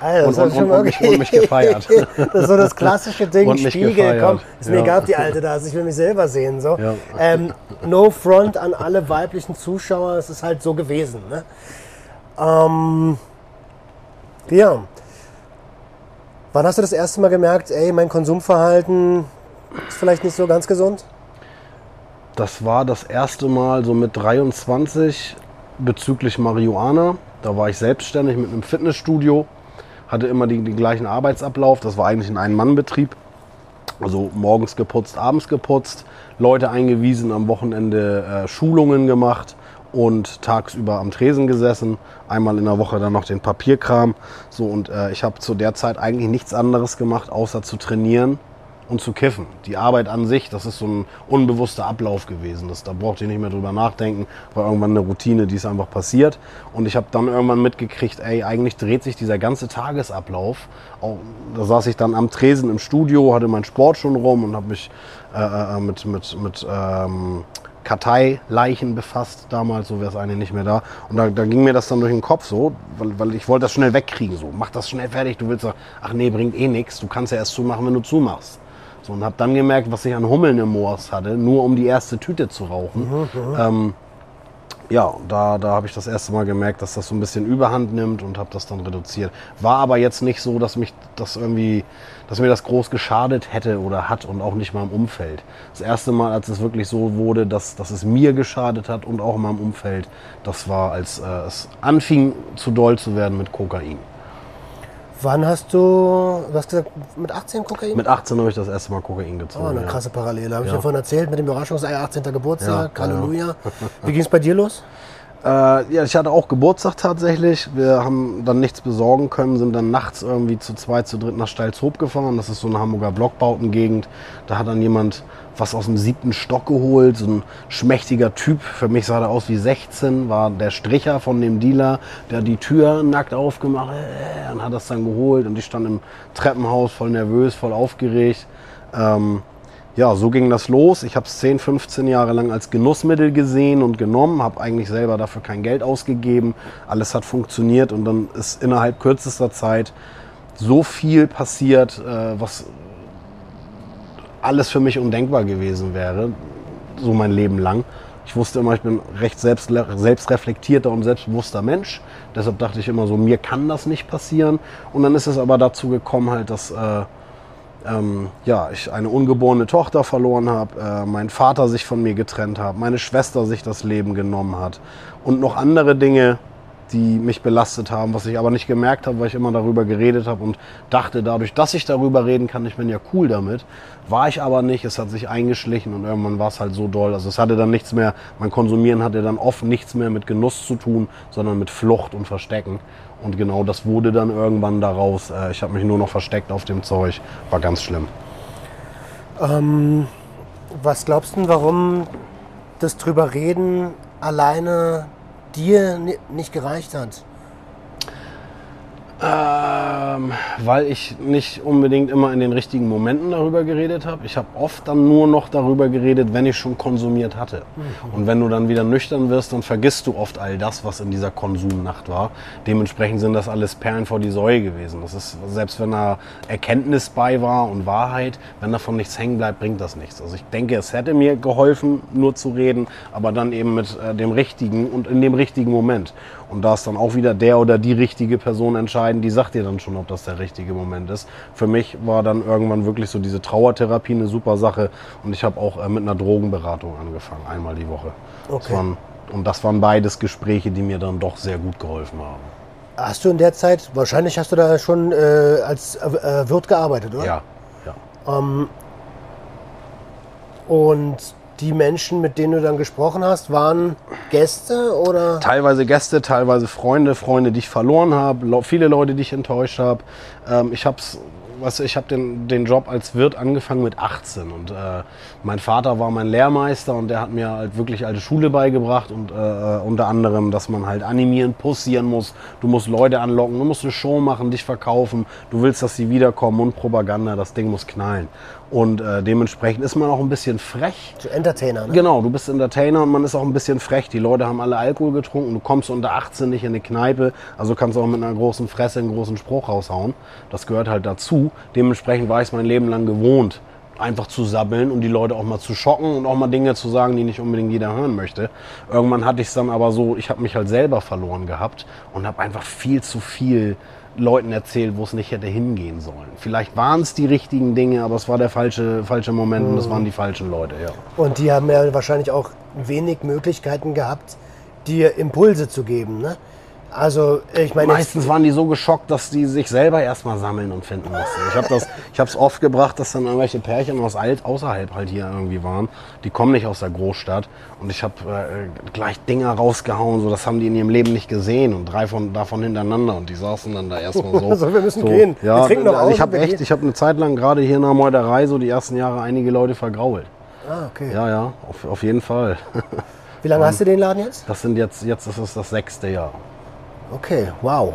Alter, das Und- und- mal und mich- und mich gefeiert. das ist so das klassische Ding, Und Spiegel, gefeiert, komm, ist mir ja. egal, ob die Alte da ist, ich will mich selber sehen. So. Ja. Ähm, no front an alle weiblichen Zuschauer, es ist halt so gewesen. Ne? Ähm, ja. Wann hast du das erste Mal gemerkt, ey, mein Konsumverhalten ist vielleicht nicht so ganz gesund? Das war das erste Mal so mit 23 bezüglich Marihuana. Da war ich selbstständig mit einem Fitnessstudio, hatte immer den, den gleichen Arbeitsablauf. Das war eigentlich ein Ein-Mann-Betrieb. Also morgens geputzt, abends geputzt, Leute eingewiesen, am Wochenende äh, Schulungen gemacht und tagsüber am Tresen gesessen. Einmal in der Woche dann noch den Papierkram. So und äh, ich habe zu der Zeit eigentlich nichts anderes gemacht, außer zu trainieren und zu kiffen. Die Arbeit an sich, das ist so ein unbewusster Ablauf gewesen. Das, da braucht ihr nicht mehr drüber nachdenken. War irgendwann eine Routine, die ist einfach passiert. Und ich habe dann irgendwann mitgekriegt, ey, eigentlich dreht sich dieser ganze Tagesablauf. Auch, da saß ich dann am Tresen im Studio, hatte meinen Sport schon rum und habe mich äh, äh, mit, mit, mit ähm, Karteileichen befasst damals, so wäre es eigentlich nicht mehr da. Und da, da, ging mir das dann durch den Kopf so, weil, weil ich wollte das schnell wegkriegen. So, mach das schnell fertig, du willst doch, ach nee, bringt eh nichts, du kannst ja erst zumachen, wenn du zumachst. So, und habe dann gemerkt, was ich an Hummeln im Moors hatte, nur um die erste Tüte zu rauchen. Mhm, ähm, ja, da, da habe ich das erste Mal gemerkt, dass das so ein bisschen Überhand nimmt und habe das dann reduziert. War aber jetzt nicht so, dass mich das irgendwie, dass mir das groß geschadet hätte oder hat und auch nicht mal im Umfeld. Das erste Mal, als es wirklich so wurde, dass, dass es mir geschadet hat und auch in meinem Umfeld, das war, als äh, es anfing zu doll zu werden mit Kokain. Wann hast du, du hast gesagt, mit 18 Kokain? Mit 18 habe ich das erste Mal Kokain gezogen. Oh, eine ja. krasse Parallele. Habe ich Ja. dir vorhin erzählt mit dem Überraschungsei, 18. Geburtstag, Ja, ja. Halleluja. Wie ging es bei dir los? Äh, ja, ich hatte auch Geburtstag tatsächlich. Wir haben dann nichts besorgen können, sind dann nachts irgendwie zu zweit, zu dritt nach Steilshoop gefahren. Das ist so eine Hamburger Blockbautengegend. Da hat dann jemand was aus dem siebten Stock geholt, so ein schmächtiger Typ. Für mich sah er aus wie 16, war der Stricher von dem Dealer, der die Tür nackt aufgemacht äh, und hat das dann geholt. Und ich stand im Treppenhaus voll nervös, voll aufgeregt. Ähm, ja, so ging das los. Ich habe es 10, 15 Jahre lang als Genussmittel gesehen und genommen, habe eigentlich selber dafür kein Geld ausgegeben. Alles hat funktioniert und dann ist innerhalb kürzester Zeit so viel passiert, äh, was alles für mich undenkbar gewesen wäre, so mein Leben lang. Ich wusste immer, ich bin recht selbst, selbstreflektierter und selbstbewusster Mensch. Deshalb dachte ich immer so, mir kann das nicht passieren. Und dann ist es aber dazu gekommen, halt, dass äh, ähm, ja, ich eine ungeborene Tochter verloren habe, äh, mein Vater sich von mir getrennt hat, meine Schwester sich das Leben genommen hat und noch andere Dinge, die mich belastet haben, was ich aber nicht gemerkt habe, weil ich immer darüber geredet habe und dachte, dadurch, dass ich darüber reden kann, ich bin ja cool damit. War ich aber nicht, es hat sich eingeschlichen und irgendwann war es halt so doll. Also es hatte dann nichts mehr, mein Konsumieren hatte dann oft nichts mehr mit Genuss zu tun, sondern mit Flucht und Verstecken. Und genau das wurde dann irgendwann daraus. Äh, Ich habe mich nur noch versteckt auf dem Zeug. War ganz schlimm. Was glaubst du, warum das drüber reden alleine dir ni- nicht gereicht hat? Ähm, weil ich nicht unbedingt immer in den richtigen Momenten darüber geredet habe. Ich habe oft dann nur noch darüber geredet, wenn ich schon konsumiert hatte. Und wenn du dann wieder nüchtern wirst, dann vergisst du oft all das, was in dieser Konsumnacht war. Dementsprechend sind das alles Perlen vor die Säue gewesen. Das ist, selbst wenn da Erkenntnis bei war und Wahrheit, wenn davon nichts hängen bleibt, bringt das nichts. Also ich denke, es hätte mir geholfen, nur zu reden, aber dann eben mit äh, dem richtigen und in dem richtigen Moment. Und da ist dann auch wieder der oder die richtige Person entscheiden, die sagt dir dann schon, ob das der richtige Moment ist. Für mich war dann irgendwann wirklich so diese Trauertherapie eine super Sache und ich habe auch äh, mit einer Drogenberatung angefangen, einmal die Woche. Das Okay. waren, und das waren beides Gespräche, die mir dann doch sehr gut geholfen haben. Hast du in der Zeit, wahrscheinlich hast du da schon äh, als äh, äh, Wirt gearbeitet, oder? Ja, ja. Und die Menschen, mit denen du dann gesprochen hast, waren Gäste oder? Teilweise Gäste, teilweise Freunde, Freunde, die ich verloren habe, viele Leute, die ich enttäuscht habe. Ähm, ich weißt du, ich habe den, den Job als Wirt angefangen mit 18 und äh, mein Vater war mein Lehrmeister und der hat mir halt wirklich alte Schule beigebracht und äh, unter anderem, dass man halt animieren, pussieren muss. Du musst Leute anlocken, du musst eine Show machen, dich verkaufen. Du willst, dass sie wiederkommen und Propaganda, das Ding muss knallen. Und äh, dementsprechend ist man auch ein bisschen frech. So Entertainer, ne? Genau, du bist Entertainer und man ist auch ein bisschen frech. Die Leute haben alle Alkohol getrunken, du kommst unter 18 nicht in eine Kneipe, also kannst du auch mit einer großen Fresse einen großen Spruch raushauen. Das gehört halt dazu. Dementsprechend war ich es mein Leben lang gewohnt, einfach zu sabbeln und die Leute auch mal zu schocken und auch mal Dinge zu sagen, die nicht unbedingt jeder hören möchte. Irgendwann hatte ich es dann aber so, ich habe mich halt selber verloren gehabt und habe einfach viel zu viel Leuten erzählt, wo es nicht hätte hingehen sollen. Vielleicht waren es die richtigen Dinge, aber es war der falsche, falsche Moment und es waren die falschen Leute, ja. Und die haben ja wahrscheinlich auch wenig Möglichkeiten gehabt, dir Impulse zu geben. Ne? Also ich meine, Meistens waren die so geschockt, dass die sich selber erstmal sammeln und finden mussten. Ich habe das, ich habe es oft gebracht, dass dann irgendwelche Pärchen aus alt, außerhalb halt hier irgendwie waren. Die kommen nicht aus der Großstadt und ich habe äh, gleich Dinger rausgehauen, so das haben die in ihrem Leben nicht gesehen und drei von davon hintereinander und die saßen dann da erstmal so. So, wir müssen gehen. Wir Ja, trinken noch also ich habe wir echt, gehen. ich habe eine Zeit lang gerade hier in der Meuterei so die ersten Jahre einige Leute vergrault. ah, okay. Ja, ja, auf, auf jeden Fall. Wie lange hast du den Laden jetzt? Das sind jetzt, jetzt ist es das sechste Jahr. Okay, wow.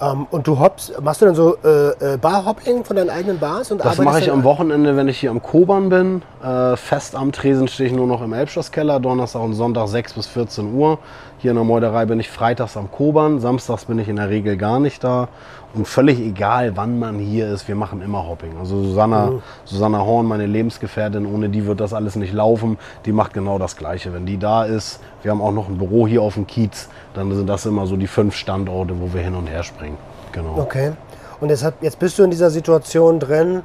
Ähm, und du hoppst, machst du dann so äh, äh, Barhopping von deinen eigenen Bars und Das mache ich am Wochenende, wenn ich hier am Kobern bin. Äh, fest am Tresen stehe ich nur noch im Elbschlosskeller. Donnerstag und Sonntag 6 bis 14 Uhr. Hier in der Meuterei bin ich freitags am Kobern. Samstags bin ich in der Regel gar nicht da. Und völlig egal, wann man hier ist, wir machen immer Hopping. Also Susanna, Susanna Horn, meine Lebensgefährtin, ohne die wird das alles nicht laufen. Die macht genau das Gleiche. Wenn die da ist, wir haben auch noch ein Büro hier auf dem Kiez, dann sind das immer so die fünf Standorte, wo wir hin und her springen. Genau. Okay. Und jetzt, hat, jetzt bist du in dieser Situation drin,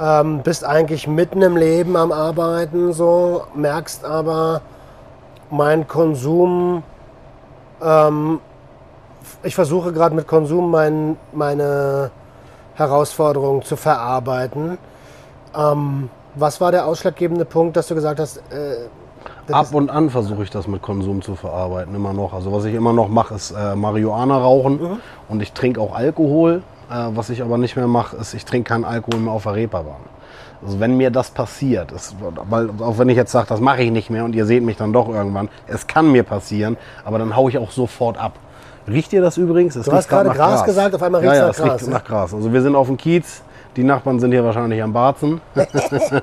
ähm, bist eigentlich mitten im Leben am Arbeiten, so, merkst aber, mein Konsum, ähm, ich versuche gerade mit Konsum mein, meine Herausforderungen zu verarbeiten. Ähm, was war der ausschlaggebende Punkt, dass du gesagt hast, äh, Ab und an versuche ich das mit Konsum zu verarbeiten, immer noch. Also was ich immer noch mache, ist äh, Marihuana rauchen und ich trinke auch Alkohol. Äh, was ich aber nicht mehr mache, ist, ich trinke keinen Alkohol mehr auf der Reeperbahn. Also wenn mir das passiert, ist, weil auch wenn ich jetzt sage, das mache ich nicht mehr und ihr seht mich dann doch irgendwann, es kann mir passieren, aber dann haue ich auch sofort ab. Riecht ihr das übrigens? Es Du riecht hast gerade nach Gras gesagt, auf einmal ja, riecht's ja, nach es riecht Gras, ne? nach Gras. Also wir sind auf dem Kiez, die Nachbarn sind hier wahrscheinlich am Barzen.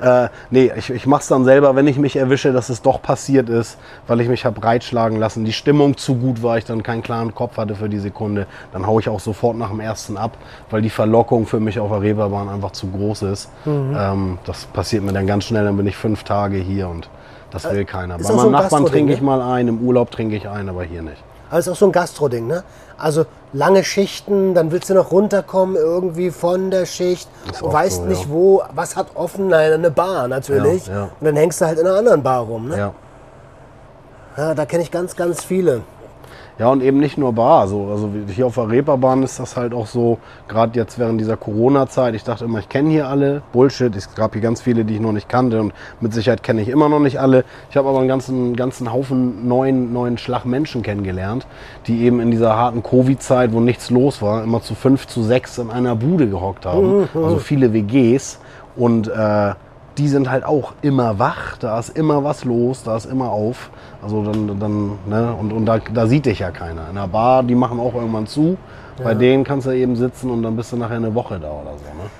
Äh, nee, ich, ich mache es dann selber, wenn ich mich erwische, dass es doch passiert ist, weil ich mich habe breitschlagen lassen. Die Stimmung zu gut war, ich dann keinen klaren Kopf hatte für die Sekunde. Dann haue ich auch sofort nach dem ersten ab, weil die Verlockung für mich auf der Reeperbahn einfach zu groß ist. Mhm. Ähm, das passiert mir dann ganz schnell, dann bin ich fünf Tage hier und das will keiner. Äh, Bei so meinem ein Nachbarn trinke ich mal ein, im Urlaub trinke ich ein, aber hier nicht. Aber es ist auch so ein Gastro-Ding, ne? Also lange Schichten, dann willst du noch runterkommen irgendwie von der Schicht. Du weißt so, nicht ja. wo, was hat offen, Nein, eine Bar natürlich. Ja, ja. Und dann hängst du halt in einer anderen Bar rum, ne? Ja, da kenne ich ganz, ganz viele. Ja, und eben nicht nur Bar. So. Also hier auf der Reeperbahn ist das halt auch so, gerade jetzt während dieser Corona-Zeit, ich dachte immer, ich kenne hier alle. Bullshit, es gab hier ganz viele, die ich noch nicht kannte und mit Sicherheit kenne ich immer noch nicht alle. Ich habe aber einen ganzen, ganzen Haufen neuen, neuen Schlag Menschen kennengelernt, die eben in dieser harten Covid-Zeit, wo nichts los war, immer zu fünf, zu sechs in einer Bude gehockt haben. Also viele WGs und äh, die sind halt auch immer wach, da ist immer was los, da ist immer auf. Also dann, dann ne, und, und da, da sieht dich ja keiner. In der Bar, die machen auch irgendwann zu. Bei denen kannst du eben sitzen und dann bist du nachher eine Woche da oder so. Ne?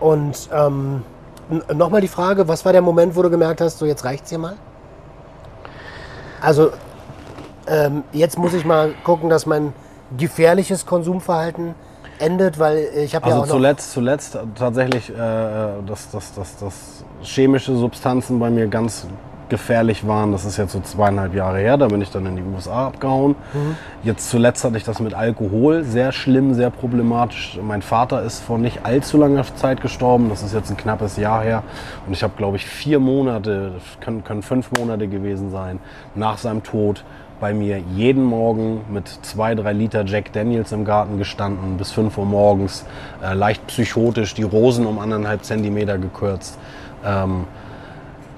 Und ähm, nochmal die Frage, was war der Moment, wo du gemerkt hast, so jetzt reicht's hier mal? Also ähm, jetzt muss ich mal gucken, dass mein gefährliches Konsumverhalten endet, weil ich habe ja Also auch noch... zuletzt, zuletzt tatsächlich, äh, dass, dass, dass, dass chemische Substanzen bei mir ganz gefährlich waren. Das ist jetzt so zweieinhalb Jahre her, da bin ich dann in die USA abgehauen. Jetzt zuletzt hatte ich das mit Alkohol, sehr schlimm, sehr problematisch. Mein Vater ist vor nicht allzu langer Zeit gestorben, das ist jetzt ein knappes Jahr her. Und ich habe, glaube ich, vier Monate, können, können fünf Monate gewesen sein, nach seinem Tod bei mir jeden Morgen mit zwei, drei Liter Jack Daniels im Garten gestanden, bis 5 Uhr morgens, äh, leicht psychotisch, die Rosen um anderthalb Zentimeter gekürzt. Ähm,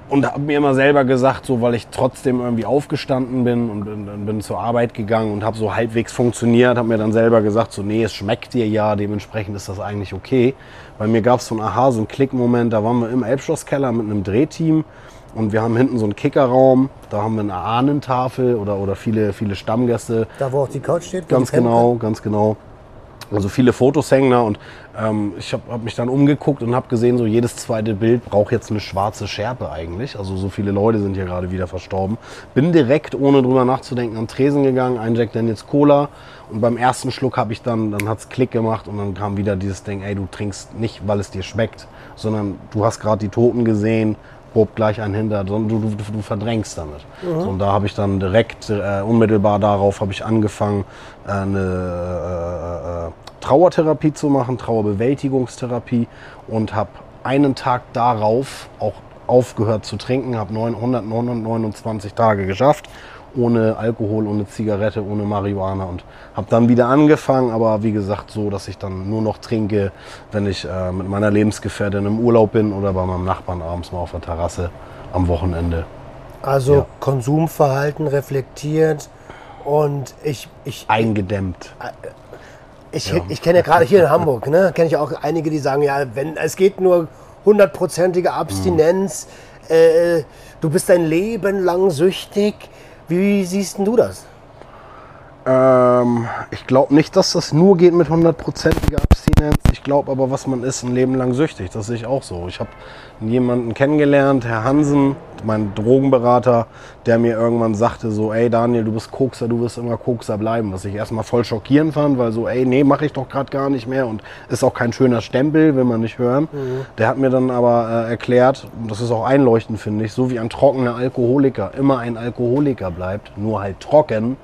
und habe mir immer selber gesagt, so weil ich trotzdem irgendwie aufgestanden bin und bin, bin zur Arbeit gegangen und habe so halbwegs funktioniert, habe mir dann selber gesagt, so nee, es schmeckt dir ja, dementsprechend ist das eigentlich okay. Bei mir gab es so ein Aha, so ein Klickmoment, da waren wir im Elbschlosskeller mit einem Drehteam und wir haben hinten so einen Kickerraum, da haben wir eine Ahnentafel oder, oder viele, viele Stammgäste Da, wo auch die Couch steht? Ganz genau, ganz genau. Also viele Fotos hängen da und ähm, ich habe hab mich dann umgeguckt und habe gesehen, so jedes zweite Bild braucht jetzt eine schwarze Schärpe eigentlich. Also so viele Leute sind hier gerade wieder verstorben. Bin direkt, ohne drüber nachzudenken, an den Tresen gegangen, ein Jack Daniels Cola und beim ersten Schluck habe ich dann, dann hat's Klick gemacht und dann kam wieder dieses Ding, ey, du trinkst nicht, weil es dir schmeckt, sondern du hast gerade die Toten gesehen, bob gleich einen hinter, sondern du, du, du verdrängst damit. So, und da habe ich dann direkt, äh, unmittelbar darauf habe ich angefangen, äh, eine äh, äh, Trauertherapie zu machen, Trauerbewältigungstherapie und habe einen Tag darauf auch aufgehört zu trinken, habe 929 Tage geschafft, ohne Alkohol, ohne Zigarette, ohne Marihuana und habe dann wieder angefangen, aber wie gesagt so, dass ich dann nur noch trinke, wenn ich äh, mit meiner Lebensgefährtin im Urlaub bin oder bei meinem Nachbarn abends mal auf der Terrasse am Wochenende. Also Ja. Konsumverhalten reflektiert und ich, ich, Eingedämmt. ich, ich kenne ja gerade hier in Hamburg, ne, kenne ich auch einige, die sagen, ja, wenn es geht nur hundertprozentige Abstinenz, äh, du bist dein Leben lang süchtig. Wie siehst du das? Ähm, ich glaube nicht, dass das nur geht mit hundertprozentiger Abstinenz. Ich glaube aber, was man ist, ein Leben lang süchtig. Das sehe ich auch so. Ich habe jemanden kennengelernt, Herr Hansen, mein Drogenberater, der mir irgendwann sagte so, ey Daniel, du bist Kokser, du wirst immer Kokser bleiben. Was ich erstmal voll schockierend fand, weil so, ey, nee, mache ich doch gerade gar nicht mehr und ist auch kein schöner Stempel, will man nicht hören. Der hat mir dann aber äh, erklärt, und das ist auch einleuchtend, finde ich, so wie ein trockener Alkoholiker immer ein Alkoholiker bleibt, nur halt trocken,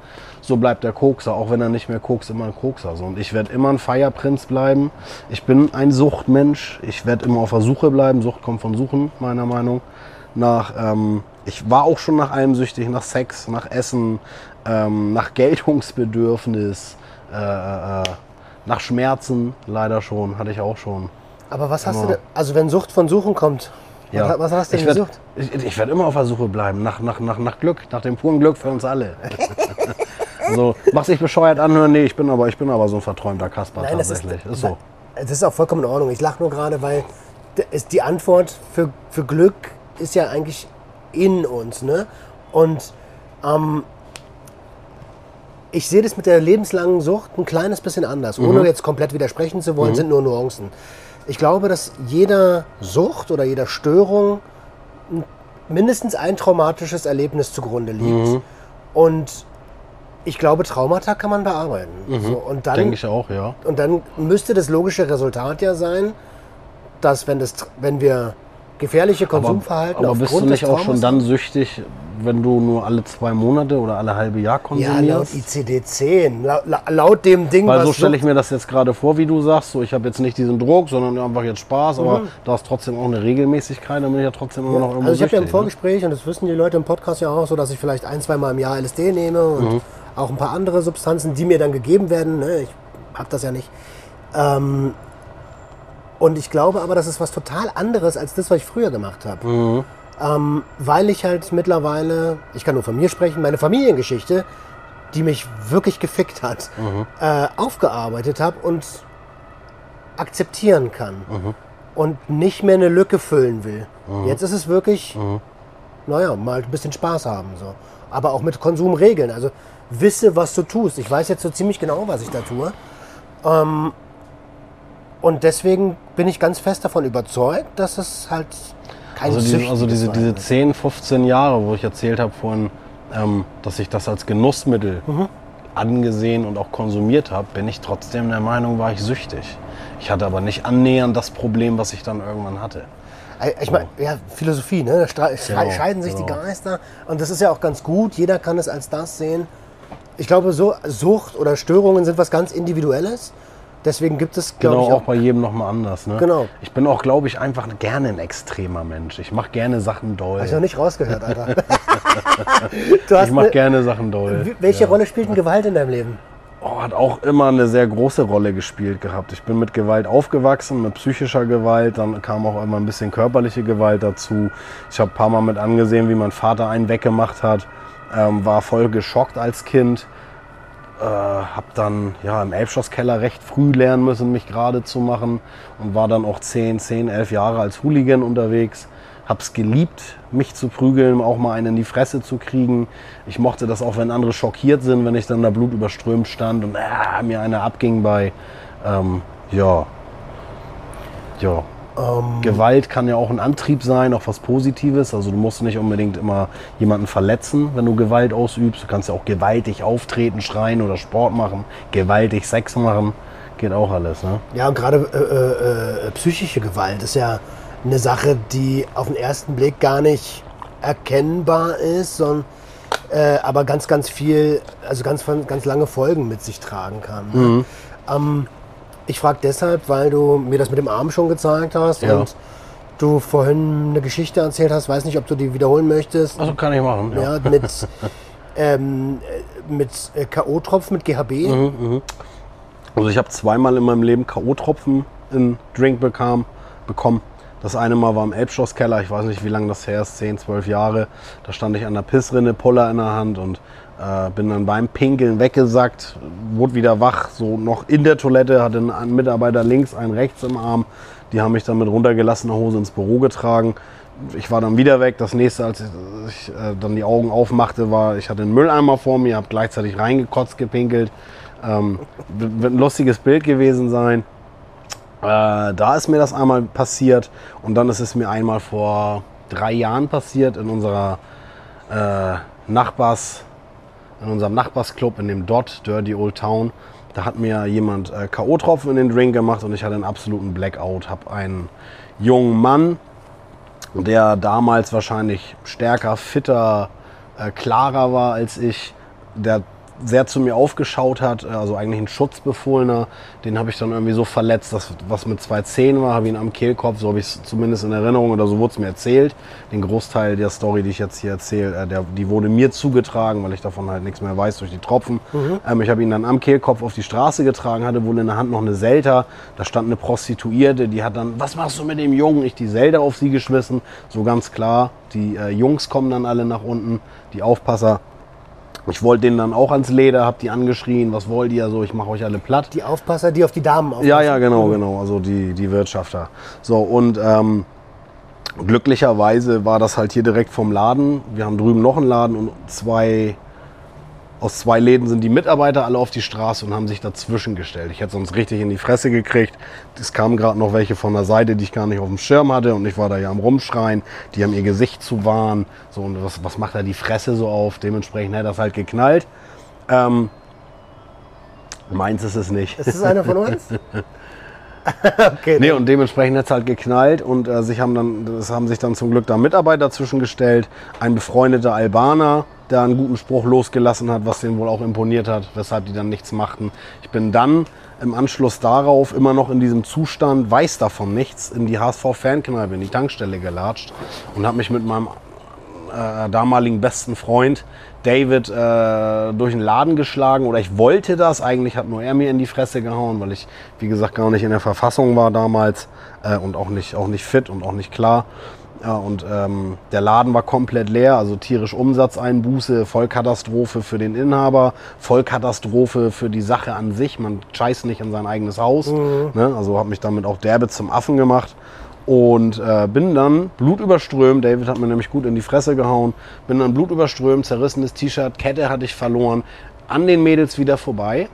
so bleibt der Kokser, auch wenn er nicht mehr kokst, immer ein Kokser. So. Und ich werde immer ein Feierprinz bleiben. Ich bin ein Suchtmensch. Ich werde immer auf der Suche bleiben. Sucht kommt von Suchen, meiner Meinung nach. Ähm, ich war auch schon nach allem süchtig, nach Sex, nach Essen, ähm, nach Geltungsbedürfnis, äh, äh, nach Schmerzen, leider schon, hatte ich auch schon. Aber was hast Immer. du denn, also wenn Sucht von Suchen kommt, was, was hast du ich denn werd- gesucht? Ich, ich werde immer auf der Suche bleiben, nach, nach, nach, nach Glück, nach dem puren Glück für uns alle. also, mach sich bescheuert anhören, nee, ich bin aber, ich bin aber so ein verträumter Kasper Nein, das ist, tatsächlich. Ist, so. das ist auch vollkommen in Ordnung. Ich lache nur gerade, weil ist die Antwort für, für Glück ist ja eigentlich in uns. Ne? Und ähm, ich sehe das mit der lebenslangen Sucht ein kleines bisschen anders. Mhm. Ohne jetzt komplett widersprechen zu wollen, sind nur Nuancen. Ich glaube, dass jeder Sucht oder jeder Störung mindestens ein traumatisches Erlebnis zugrunde liegt. Mhm. Und ich glaube, Traumata kann man bearbeiten. So, und dann Denke ich auch, ja. und dann müsste das logische Resultat ja sein, dass wenn, das, wenn wir gefährliche Konsumverhalten aber bist du nicht auch schon dann süchtig, wenn du nur alle zwei Monate oder alle halbe Jahr Ja, laut konsumierst? ICD-10, laut, laut dem Ding, Weil was so stelle ich mir das jetzt gerade vor, wie du sagst. So, ich habe jetzt nicht diesen Druck, sondern einfach jetzt Spaß, aber Mhm. da ist trotzdem auch eine Regelmäßigkeit, dann bin ich ja trotzdem immer noch irgendwo Also ich habe ja im ne? Vorgespräch, und das wissen die Leute im Podcast ja auch so, dass ich vielleicht ein, zwei Mal im Jahr LSD nehme und Mhm. Auch ein paar andere Substanzen, die mir dann gegeben werden. Ne? Ich habe das ja nicht. Ähm, und ich glaube aber, das ist was total anderes als das, was ich früher gemacht habe. Mhm. Ähm, weil ich halt mittlerweile, ich kann nur von mir sprechen, meine Familiengeschichte, die mich wirklich gefickt hat, Mhm. äh, aufgearbeitet habe und akzeptieren kann. Mhm. Und nicht mehr eine Lücke füllen will. Jetzt ist es wirklich, Mhm. naja, mal ein bisschen Spaß haben. So. Aber auch mit Konsumregeln. Also wisse, was du tust. Ich weiß jetzt so ziemlich genau, was ich da tue. Ähm, und deswegen bin ich ganz fest davon überzeugt, dass es halt kein Also, diese, süchtiges also diese, diese wird. 10, 15 Jahre, wo ich erzählt habe vorhin, ähm, dass ich das als Genussmittel Mhm. angesehen und auch konsumiert habe, bin ich trotzdem der Meinung, war ich süchtig. Ich hatte aber nicht annähernd das Problem, was ich dann irgendwann hatte. Ich meine, ja, Philosophie, ne? Da Genau, scheiden sich die genau. Geister. Und das ist ja auch ganz gut. Jeder kann es als das sehen. Ich glaube, so Sucht oder Störungen sind was ganz Individuelles. Deswegen gibt es, glaube Genau, ich, auch auch. bei jedem nochmal anders. Ne? Genau. Ich bin auch, glaube ich, einfach gerne ein extremer Mensch. Ich mache gerne Sachen doll. Habe ich noch nicht rausgehört, Alter. du hast Ich mache gerne Sachen doll. Welche Ja. Rolle spielt denn Gewalt in deinem Leben? Oh, hat auch immer eine sehr große Rolle gespielt gehabt. Ich bin mit Gewalt aufgewachsen, mit psychischer Gewalt, dann kam auch immer ein bisschen körperliche Gewalt dazu. Ich habe ein paar Mal mit angesehen, wie mein Vater einen weggemacht hat, ähm, war voll geschockt als Kind. Äh, hab dann ja, im Elbschlosskeller recht früh lernen müssen, mich gerade zu machen und war dann auch 10, 10, 11 Jahre als Hooligan unterwegs. Hab's geliebt, mich zu prügeln, auch mal einen in die Fresse zu kriegen. Ich mochte das auch, wenn andere schockiert sind, wenn ich dann da blutüberströmt stand und äh, mir einer abging bei, ähm, ja, ja. Gewalt kann ja auch ein Antrieb sein, auch was Positives. Also du musst nicht unbedingt immer jemanden verletzen, wenn du Gewalt ausübst. Du kannst ja auch gewaltig auftreten, schreien oder Sport machen, gewaltig Sex machen. Geht auch alles, ne? Ja, und gerade äh, äh, äh, psychische Gewalt ist ja eine Sache, die auf den ersten Blick gar nicht erkennbar ist, sondern äh, aber ganz, ganz viel, also ganz, ganz lange Folgen mit sich tragen kann. Ne? Ähm, ich frage deshalb, weil du mir das mit dem Arm schon gezeigt hast Ja. und du vorhin eine Geschichte erzählt hast, weiß nicht, ob du die wiederholen möchtest. Also kann ich machen. Ja. Ja, mit, ähm, äh, mit äh, K.O.-Tropf mit GHB. Also ich habe zweimal in meinem Leben K.O.-Tropfen in Drink bekam, bekommen. Das eine Mal war im Elbschlosskeller, ich weiß nicht, wie lange das her ist, 10, 12 Jahre. Da stand ich an der Pissrinne, Puller in der Hand und äh, bin dann beim Pinkeln weggesackt, wurde wieder wach, so noch in der Toilette, hatte einen Mitarbeiter links, einen rechts im Arm. Die haben mich dann mit runtergelassener Hose ins Büro getragen. Ich war dann wieder weg. Das nächste, als ich äh, dann die Augen aufmachte, war, ich hatte einen Mülleimer vor mir, habe gleichzeitig reingekotzt, gepinkelt. Ähm, wird ein lustiges Bild gewesen sein. Äh, da ist mir das einmal passiert und dann ist es mir einmal vor drei Jahren passiert in unserer äh, Nachbars, in unserem Nachbarsclub in dem Dot, Dirty Old Town. Da hat mir jemand äh, K.O.-Tropfen in den Drink gemacht und ich hatte einen absoluten Blackout. Hab einen jungen Mann, der damals wahrscheinlich stärker, fitter, äh, klarer war als ich, der sehr zu mir aufgeschaut hat, äh, also eigentlich ein Schutzbefohlener, den habe ich dann irgendwie so verletzt, dass was mit zwei Zähnen war, habe ihn am Kehlkopf, so habe ich es zumindest in Erinnerung oder so wurde es mir erzählt. Den Großteil der Story, die ich jetzt hier erzähle, äh, der, die wurde mir zugetragen, weil ich davon halt nichts mehr weiß durch die Tropfen. Ähm, ich habe ihn dann am Kehlkopf auf die Straße getragen, hatte wohl in der Hand noch eine Selter, da stand eine Prostituierte, die hat dann, was machst du mit dem Jungen? Ich die Selter auf sie geschmissen, so ganz klar. Die äh, Jungs kommen dann alle nach unten, die Aufpasser. Ich wollte denen dann auch ans Leder, hab die angeschrien, was wollt ihr? So, ich mache euch alle platt. Die Aufpasser, die auf die Damen aufpassen. Ja, ja, genau, genau. Also die, die Wirtschafter. So, und ähm, glücklicherweise war das halt hier direkt vom Laden. Wir haben drüben noch einen Laden und zwei, aus zwei Läden sind die Mitarbeiter alle auf die Straße und haben sich dazwischen gestellt. Ich hätte sonst richtig in die Fresse gekriegt. Es kamen gerade noch welche von der Seite, die ich gar nicht auf dem Schirm hatte und ich war da ja am Rumschreien. Die haben ihr Gesicht zu wahren. So, und was, was macht da die Fresse so auf? Dementsprechend hätte das halt geknallt. Ähm, meins ist es nicht. Ist das einer von uns? okay. Nee, und dementsprechend hat es halt geknallt und äh, sich haben dann, es haben sich dann zum Glück da Mitarbeiter zwischengestellt. Ein befreundeter Albaner, der einen guten Spruch losgelassen hat, was denen wohl auch imponiert hat, weshalb die dann nichts machten. Ich bin dann im Anschluss darauf immer noch in diesem Zustand, weiß davon nichts, in die HSV-Fankneipe, in die Tankstelle gelatscht und habe mich mit meinem äh, damaligen besten Freund David äh, durch den Laden geschlagen oder ich wollte das. Eigentlich hat nur er mir in die Fresse gehauen, weil ich, wie gesagt, gar nicht in der Verfassung war damals äh, und auch nicht, auch nicht fit und auch nicht klar. Ja, und ähm, der Laden war komplett leer, also tierisch Umsatzeinbuße, Vollkatastrophe für den Inhaber, Vollkatastrophe für die Sache an sich. Man scheißt nicht in sein eigenes Haus. Ne? Also habe mich damit auch derbe zum Affen gemacht. Und äh, bin dann blutüberströmt, David hat mir nämlich gut in die Fresse gehauen, bin dann blutüberströmt, zerrissenes T-Shirt, Kette hatte ich verloren, an den Mädels wieder vorbei.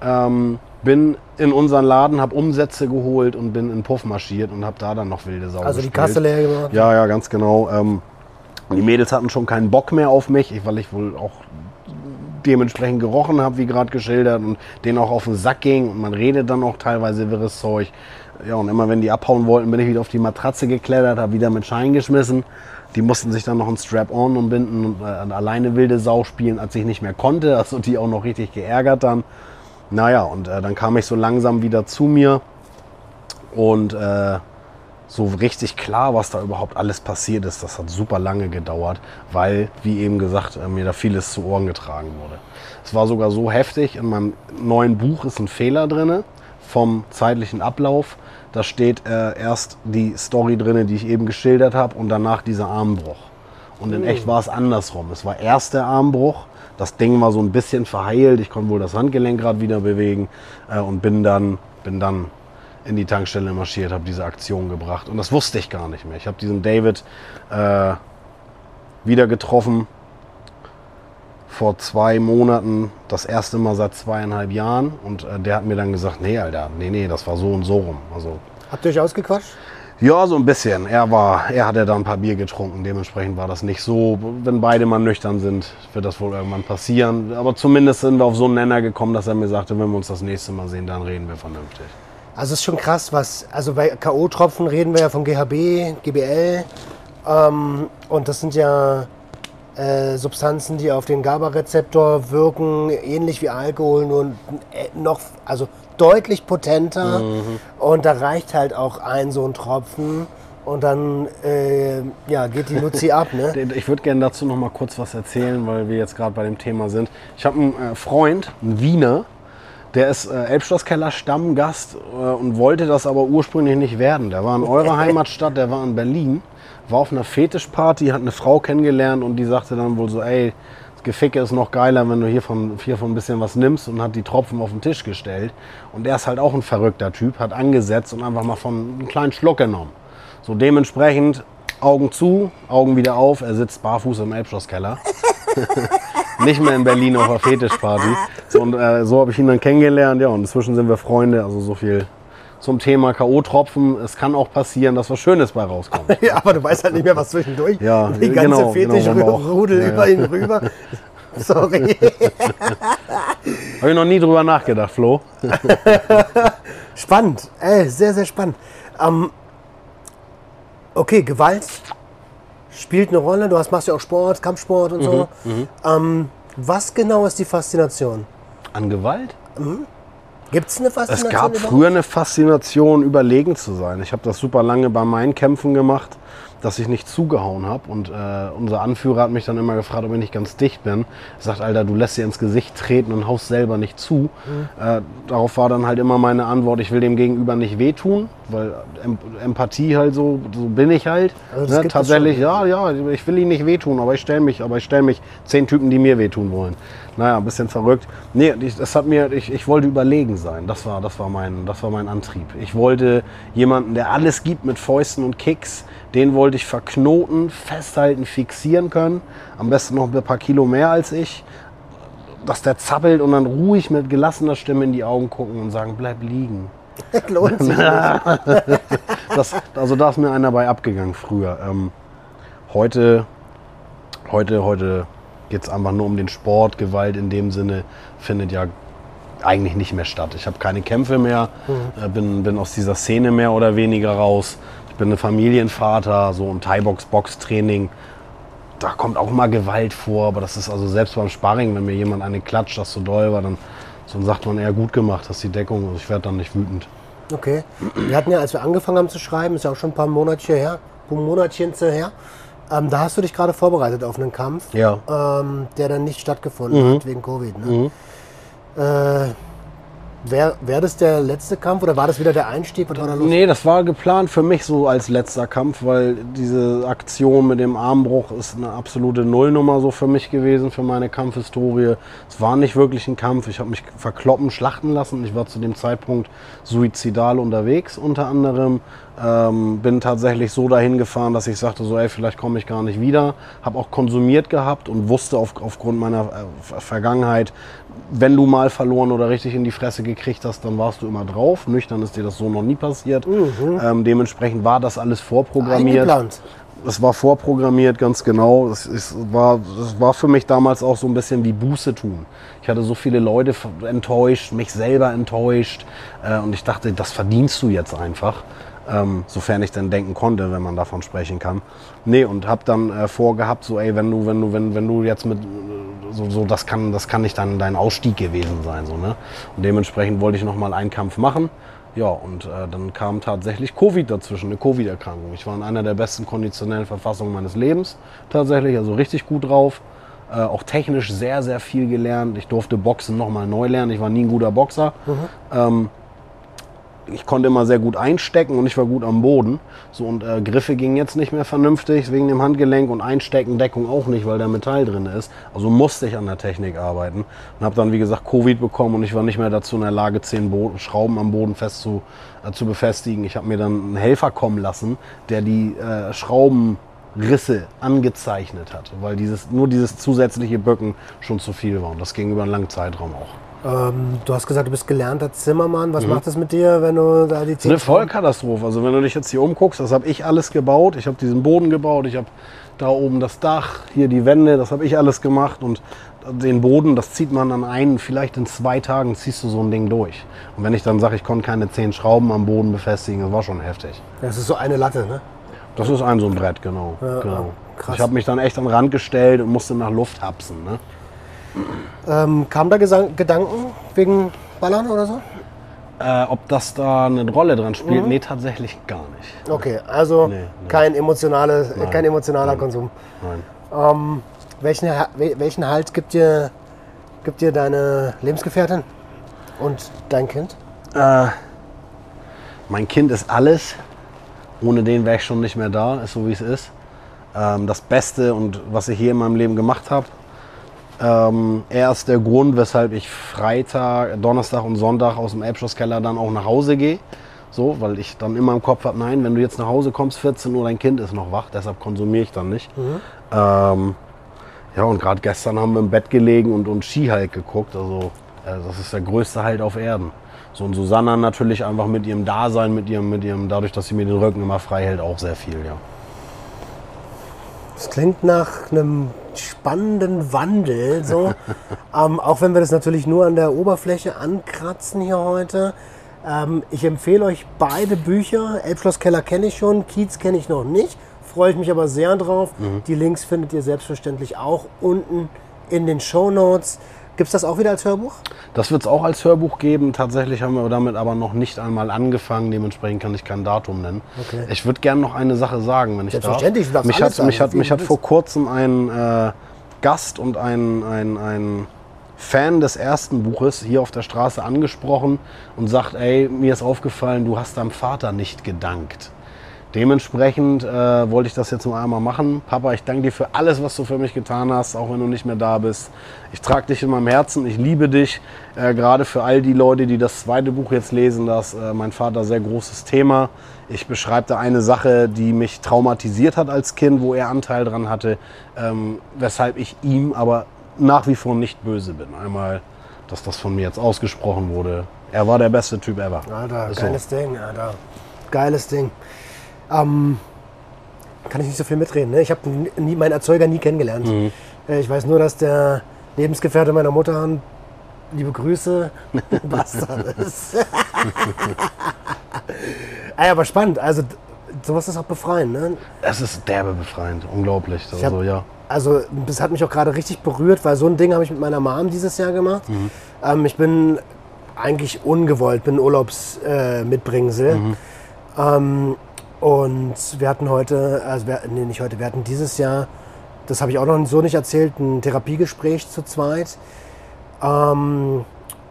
Ähm, bin in unseren Laden, habe Umsätze geholt und bin in Puff marschiert und habe da dann noch wilde Sau Also die gespielt. Kasse leer gemacht. Ja, ja, ganz genau. Ähm, die Mädels hatten schon keinen Bock mehr auf mich, ich- weil ich wohl auch dementsprechend gerochen habe, wie gerade geschildert, und denen auch auf den Sack ging. Und man redet dann auch teilweise wirres Zeug. Ja, und immer wenn die abhauen wollten, bin ich wieder auf die Matratze geklettert, habe wieder mit Schein geschmissen. Die mussten sich dann noch ein Strap-on umbinden und äh, alleine wilde Sau spielen, als ich nicht mehr konnte. Also die auch noch richtig geärgert dann. Naja, und äh, dann kam ich so langsam wieder zu mir und äh, so richtig klar, was da überhaupt alles passiert ist, das hat super lange gedauert, weil, wie eben gesagt, äh, mir da vieles zu Ohren getragen wurde. Es war sogar so heftig, in meinem neuen Buch ist ein Fehler drin vom zeitlichen Ablauf. Da steht äh, erst die Story drin, die ich eben geschildert habe, und danach dieser Armbruch. Und in echt war es andersrum. Es war erst der Armbruch. Das Ding war so ein bisschen verheilt. Ich konnte wohl das Handgelenk gerade wieder bewegen äh, und bin dann, bin dann in die Tankstelle marschiert, habe diese Aktion gebracht. Und das wusste ich gar nicht mehr. Ich habe diesen David äh, wieder getroffen vor zwei Monaten, das erste Mal seit zweieinhalb Jahren. Und äh, der hat mir dann gesagt, nee, Alter, nee, nee, das war so und so rum. Also, Habt ihr euch ausgequatscht? Ja, so ein bisschen. Er war, er hatte da ein paar Bier getrunken. Dementsprechend war das nicht so. Wenn beide mal nüchtern sind, wird das wohl irgendwann passieren. Aber zumindest sind wir auf so einen Nenner gekommen, dass er mir sagte, wenn wir uns das nächste Mal sehen, dann reden wir vernünftig. Also es ist schon krass, was, also bei K.O.-Tropfen reden wir ja von GHB, GBL ähm, und das sind ja äh, Substanzen, die auf den GABA-Rezeptor wirken, ähnlich wie Alkohol, nur äh, noch, also deutlich potenter und da reicht halt auch ein so ein Tropfen und dann äh, ja, geht die Luzi ab, ne? Ich würde gerne dazu noch mal kurz was erzählen, weil wir jetzt gerade bei dem Thema sind. Ich habe einen äh, Freund, einen Wiener, der ist äh, Elbschlosskeller Stammgast äh, und wollte das aber ursprünglich nicht werden. Der war in eurer Heimatstadt, der war in Berlin, war auf einer Fetischparty, hat eine Frau kennengelernt und die sagte dann wohl so, ey, Geficke ist noch geiler, wenn du hiervon, hiervon ein bisschen was nimmst und hat die Tropfen auf den Tisch gestellt. Und er ist halt auch ein verrückter Typ, hat angesetzt und einfach mal von einen kleinen Schluck genommen. So dementsprechend Augen zu, Augen wieder auf, er sitzt barfuß im Elbschlosskeller. Nicht mehr in Berlin auf einer Fetischparty. So, und äh, so habe ich ihn dann kennengelernt. Ja, und inzwischen sind wir Freunde. Also so viel zum Thema K.O.-Tropfen. Es kann auch passieren, dass was Schönes bei rauskommt. Ja, aber du weißt halt nicht mehr, was zwischendurch. Ja, die ganze genau, genau. Fetischrudel Ja, über ja. ihn rüber. Sorry. Habe ich noch nie drüber nachgedacht, Flo. spannend. Ey, sehr, sehr spannend. Ähm, okay, Gewalt spielt eine Rolle. Du hast, machst ja auch Sport, Kampfsport und so. Mhm, Ähm, was genau ist die Faszination? An Gewalt? Gibt es eine Es Faszination? gab überhaupt? früher eine Faszination, überlegen zu sein. Ich habe das super lange bei meinen Kämpfen gemacht, dass ich nicht zugehauen habe. Und äh, unser Anführer hat mich dann immer gefragt, ob ich nicht ganz dicht bin. Er sagt, Alter, du lässt dir ins Gesicht treten und haust selber nicht zu. Äh, darauf war dann halt immer meine Antwort, ich will dem Gegenüber nicht wehtun, weil em Empathie halt so, so bin ich halt. Also ne? es Tatsächlich, ja, ja, ich will ihn nicht wehtun, aber ich stelle mich, aber ich stelle mich zehn Typen, die mir wehtun wollen. Naja, ein bisschen verrückt. Nee, ich, das hat mir, ich, ich wollte überlegen sein. Das war, das war mein, das war mein Antrieb. Ich wollte jemanden, der alles gibt mit Fäusten und Kicks, den wollte ich verknoten, festhalten, fixieren können. Am besten noch ein paar Kilo mehr als ich. Dass der zappelt und dann ruhig mit gelassener Stimme in die Augen gucken und sagen, bleib liegen. Lohnt sich. Das, also da ist mir einer bei abgegangen früher. Ähm, heute, heute, heute geht es einfach nur um den Sport. Gewalt in dem Sinne findet ja eigentlich nicht mehr statt. Ich habe keine Kämpfe mehr, äh, bin, bin aus dieser Szene mehr oder weniger raus. Ich bin ein Familienvater, so ein Thai-Box, Boxtraining. Da kommt auch mal Gewalt vor, aber das ist also selbst beim Sparring, wenn mir jemand eine klatscht, das so doll war, dann, dann sagt man eher gut gemacht, das ist die Deckung. Also ich werde dann nicht wütend. Okay. Wir hatten ja, als wir angefangen haben zu schreiben, ist ja auch schon ein paar Monate her, paar Monatchen her, ähm, da hast du dich gerade vorbereitet auf einen Kampf, Ja. ähm, der dann nicht stattgefunden hat wegen Covid. Ne? Äh, Wäre wär das der letzte Kampf oder war das wieder der Einstieg? Was war da los? Nee, das war geplant für mich so als letzter Kampf, weil diese Aktion mit dem Armbruch ist eine absolute Nullnummer so für mich gewesen, für meine Kampfhistorie. Es war nicht wirklich ein Kampf. Ich habe mich verkloppen, schlachten lassen. Ich war zu dem Zeitpunkt suizidal unterwegs unter anderem. Ähm, bin tatsächlich so dahin gefahren, dass ich sagte, so ey, vielleicht komme ich gar nicht wieder. Habe auch konsumiert gehabt und wusste auf, aufgrund meiner äh, Vergangenheit, wenn du mal verloren oder richtig in die Fresse gekriegt hast, dann warst du immer drauf. Nüchtern ist dir das so noch nie passiert. Ähm, dementsprechend war das alles vorprogrammiert. Eingeplant. Es war vorprogrammiert, ganz genau. Es, es, war, es war für mich damals auch so ein bisschen wie Buße tun. Ich hatte so viele Leute enttäuscht, mich selber enttäuscht. Äh, und ich dachte, das verdienst du jetzt einfach. Ähm, sofern ich denn denken konnte, wenn man davon sprechen kann. Nee, und habe dann äh, vorgehabt, so ey, wenn du, wenn du, wenn, wenn du jetzt mit, so, so das kann, das kann nicht dann dein Ausstieg gewesen sein, so ne. Und dementsprechend wollte ich noch mal einen Kampf machen. Ja, und äh, dann kam tatsächlich Covid dazwischen, eine Covid-Erkrankung. Ich war in einer der besten konditionellen Verfassungen meines Lebens tatsächlich, also richtig gut drauf. Äh, auch technisch sehr, sehr viel gelernt. Ich durfte Boxen nochmal neu lernen. Ich war nie ein guter Boxer. Ähm, ich konnte immer sehr gut einstecken und ich war gut am Boden. So und äh, Griffe gingen jetzt nicht mehr vernünftig wegen dem Handgelenk und Einstecken, Deckung auch nicht, weil da Metall drin ist. Also musste ich an der Technik arbeiten und habe dann wie gesagt Covid bekommen und ich war nicht mehr dazu in der Lage, zehn Boden, Schrauben am Boden fest zu, äh, zu befestigen. Ich habe mir dann einen Helfer kommen lassen, der die äh, Schraubenrisse angezeichnet hat, weil dieses, nur dieses zusätzliche Bücken schon zu viel war und das ging über einen langen Zeitraum auch. Ähm, du hast gesagt, du bist gelernter Zimmermann. Was macht das mit dir, wenn du da die ist eine Vollkatastrophe. Also wenn du dich jetzt hier umguckst, das habe ich alles gebaut. Ich habe diesen Boden gebaut, ich habe da oben das Dach, hier die Wände, das habe ich alles gemacht und den Boden, das zieht man an einen, vielleicht in zwei Tagen ziehst du so ein Ding durch. Und wenn ich dann sage, ich konnte keine zehn Schrauben am Boden befestigen, das war schon heftig. Das ist so eine Latte, ne? Das ist ein so ein Brett, genau. genau. krass. Ich habe mich dann echt an den Rand gestellt und musste nach Luft hapsen. Ne? Ähm, kam da Gesang Gedanken wegen Ballern oder so? Äh, ob das da eine Rolle dran spielt? Nee, tatsächlich gar nicht. Okay, also Nee, nee. Kein, emotionale, Nein. kein emotionaler Konsum. Nein. Ähm, welchen, welchen Halt gibt dir, gibt dir deine Lebensgefährtin und dein Kind? Äh, mein Kind ist alles. Ohne den wäre ich schon nicht mehr da, ist so wie es ist. Ähm, das Beste und was ich hier in meinem Leben gemacht habe. Ähm, er ist der Grund, weshalb ich Freitag, Donnerstag und Sonntag aus dem Elbschlosskeller dann auch nach Hause gehe. So, weil ich dann immer im Kopf habe, nein, wenn du jetzt nach Hause kommst, 14 Uhr, dein Kind ist noch wach, deshalb konsumiere ich dann nicht. Ähm, ja, und gerade gestern haben wir im Bett gelegen und, und Skihulk geguckt. Also, äh, das ist der größte Halt auf Erden. So, und Susanna natürlich einfach mit ihrem Dasein, mit ihrem, mit ihrem, dadurch, dass sie mir den Rücken immer frei hält, auch sehr viel, ja. Das klingt nach einem spannenden Wandel, so. ähm, auch wenn wir das natürlich nur an der Oberfläche ankratzen hier heute. Ähm, ich empfehle euch beide Bücher. Elbschlosskeller kenne ich schon, Kiez kenne ich noch nicht. Freue ich mich aber sehr drauf. Die Links findet ihr selbstverständlich auch unten in den Show Notes. Gibt es das auch wieder als Hörbuch? Das wird es auch als Hörbuch geben. Tatsächlich haben wir damit aber noch nicht einmal angefangen. Dementsprechend kann ich kein Datum nennen. Okay. Ich würde gerne noch eine Sache sagen, wenn ich darf. Selbstverständlich, du darfst mich hat, sagen, mich hat, mich hat vor kurzem ein äh, Gast und ein, ein, ein Fan des ersten Buches hier auf der Straße angesprochen und sagt, ey, mir ist aufgefallen, du hast deinem Vater nicht gedankt. Dementsprechend äh, wollte ich das jetzt nur einmal machen. Papa, ich danke dir für alles, was du für mich getan hast, auch wenn du nicht mehr da bist. Ich trage dich in meinem Herzen, ich liebe dich. Äh, gerade für all die Leute, die das zweite Buch jetzt lesen, das äh, mein Vater sehr großes Thema. Ich beschreibe da eine Sache, die mich traumatisiert hat als Kind, wo er Anteil dran hatte, ähm, weshalb ich ihm aber nach wie vor nicht böse bin. Einmal, dass das von mir jetzt ausgesprochen wurde. Er war der beste Typ ever. Alter, so. geiles Ding, Alter. Geiles Ding. Ähm, kann ich nicht so viel mitreden. Ne? Ich habe nie, meinen Erzeuger nie kennengelernt. Mhm. Äh, Ich weiß nur, dass der Lebensgefährte meiner Mutter, liebe Grüße, Bastard ist. Aber spannend. Also sowas ist auch befreiend. Ne? Es ist derbe befreiend, unglaublich. Ich hab- Also, ja. Also das hat mich auch gerade richtig berührt, weil so ein Ding habe ich mit meiner Mom dieses Jahr gemacht. Ähm, ich bin eigentlich ungewollt, bin Urlaubsmitbringsel. Äh, Mitbringsel. ähm, und wir hatten heute, also wir, nee, nicht heute, wir hatten dieses Jahr, das habe ich auch noch so nicht erzählt, ein Therapiegespräch zu zweit. Ähm,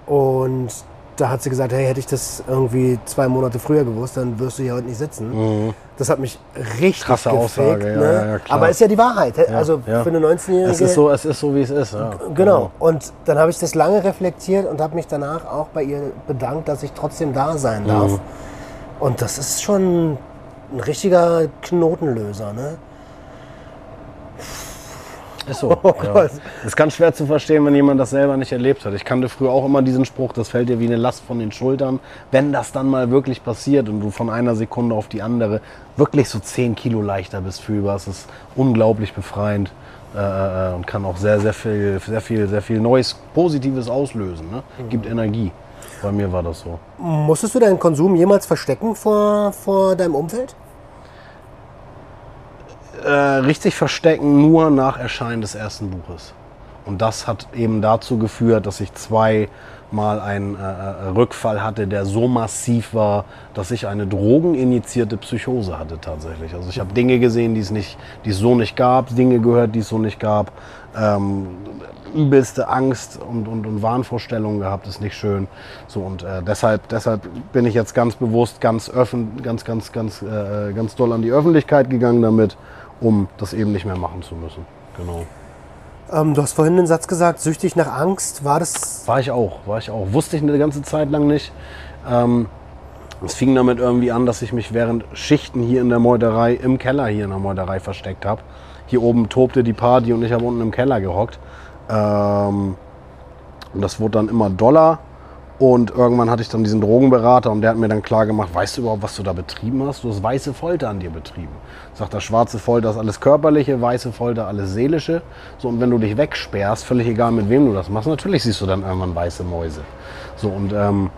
und da hat sie gesagt, hey, hätte ich das irgendwie zwei Monate früher gewusst, dann wirst du hier heute nicht sitzen. Das hat mich richtig Mhm. Krasse gefickt, Aussage, ne? ja, ja. Aber ist ja die Wahrheit. also ja. für eine 19-Jährige. Es ist so, es ist so wie es ist. Genau. Und dann habe ich das lange reflektiert und habe mich danach auch bei ihr bedankt, dass ich trotzdem da sein darf. Mhm. Und das ist schon ein richtiger Knotenlöser, ne? Ist so. Oh ja. Ist ganz schwer zu verstehen, wenn jemand das selber nicht erlebt hat. Ich kannte früher auch immer diesen Spruch, das fällt dir wie eine Last von den Schultern. Wenn das dann mal wirklich passiert und du von einer Sekunde auf die andere wirklich so 10 Kilo leichter bist fühlbar, es ist unglaublich befreiend äh, äh, und kann auch sehr, sehr viel, sehr viel, sehr viel Neues, Positives auslösen. Ne? Gibt Energie. Bei mir war das so. Musstest du deinen Konsum jemals verstecken vor, vor deinem Umfeld? Äh, richtig verstecken nur nach Erscheinen des ersten Buches. Und das hat eben dazu geführt, dass ich zwei mal einen äh, äh, Rückfall hatte, der so massiv war, dass ich eine drogeninitiierte Psychose hatte tatsächlich. Also ich habe Dinge gesehen, die es nicht, die es so nicht gab, Dinge gehört, die es so nicht gab. Ähm, übelste Angst und, und, und Wahnvorstellungen gehabt, ist nicht schön. So und äh, deshalb, deshalb bin ich jetzt ganz bewusst ganz öffn, ganz, ganz, ganz, äh, ganz doll an die Öffentlichkeit gegangen damit, um das eben nicht mehr machen zu müssen. Genau. Ähm, du hast vorhin den Satz gesagt, süchtig nach Angst. War das. War ich auch, war ich auch. Wusste ich eine ganze Zeit lang nicht. Ähm, es fing damit irgendwie an, dass ich mich während Schichten hier in der Meuterei, im Keller hier in der Meuterei versteckt habe. Hier oben tobte die Party und ich habe unten im Keller gehockt. Ähm, und das wurde dann immer doller. Und irgendwann hatte ich dann diesen Drogenberater und der hat mir dann klar gemacht, weißt du überhaupt, was du da betrieben hast? Du hast weiße Folter an dir betrieben. Sagt er, schwarze Folter ist alles körperliche, weiße Folter alles seelische. So, und wenn du dich wegsperrst, völlig egal mit wem du das machst, natürlich siehst du dann irgendwann weiße Mäuse. So, und ähm,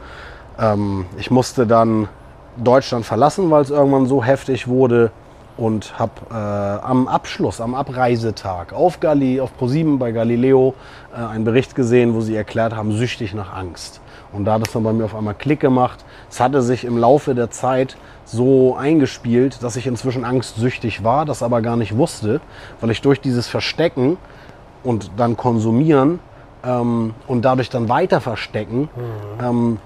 ähm, ich musste dann Deutschland verlassen, weil es irgendwann so heftig wurde und habe äh, am Abschluss, am Abreisetag auf, Gali, auf ProSieben bei Galileo äh, einen Bericht gesehen, wo sie erklärt haben, süchtig nach Angst. Und da hat es dann bei mir auf einmal Klick gemacht. Es hatte sich im Laufe der Zeit so eingespielt, dass ich inzwischen angstsüchtig war, das aber gar nicht wusste, weil ich durch dieses Verstecken und dann konsumieren ähm, und dadurch dann weiter verstecken mhm. ähm,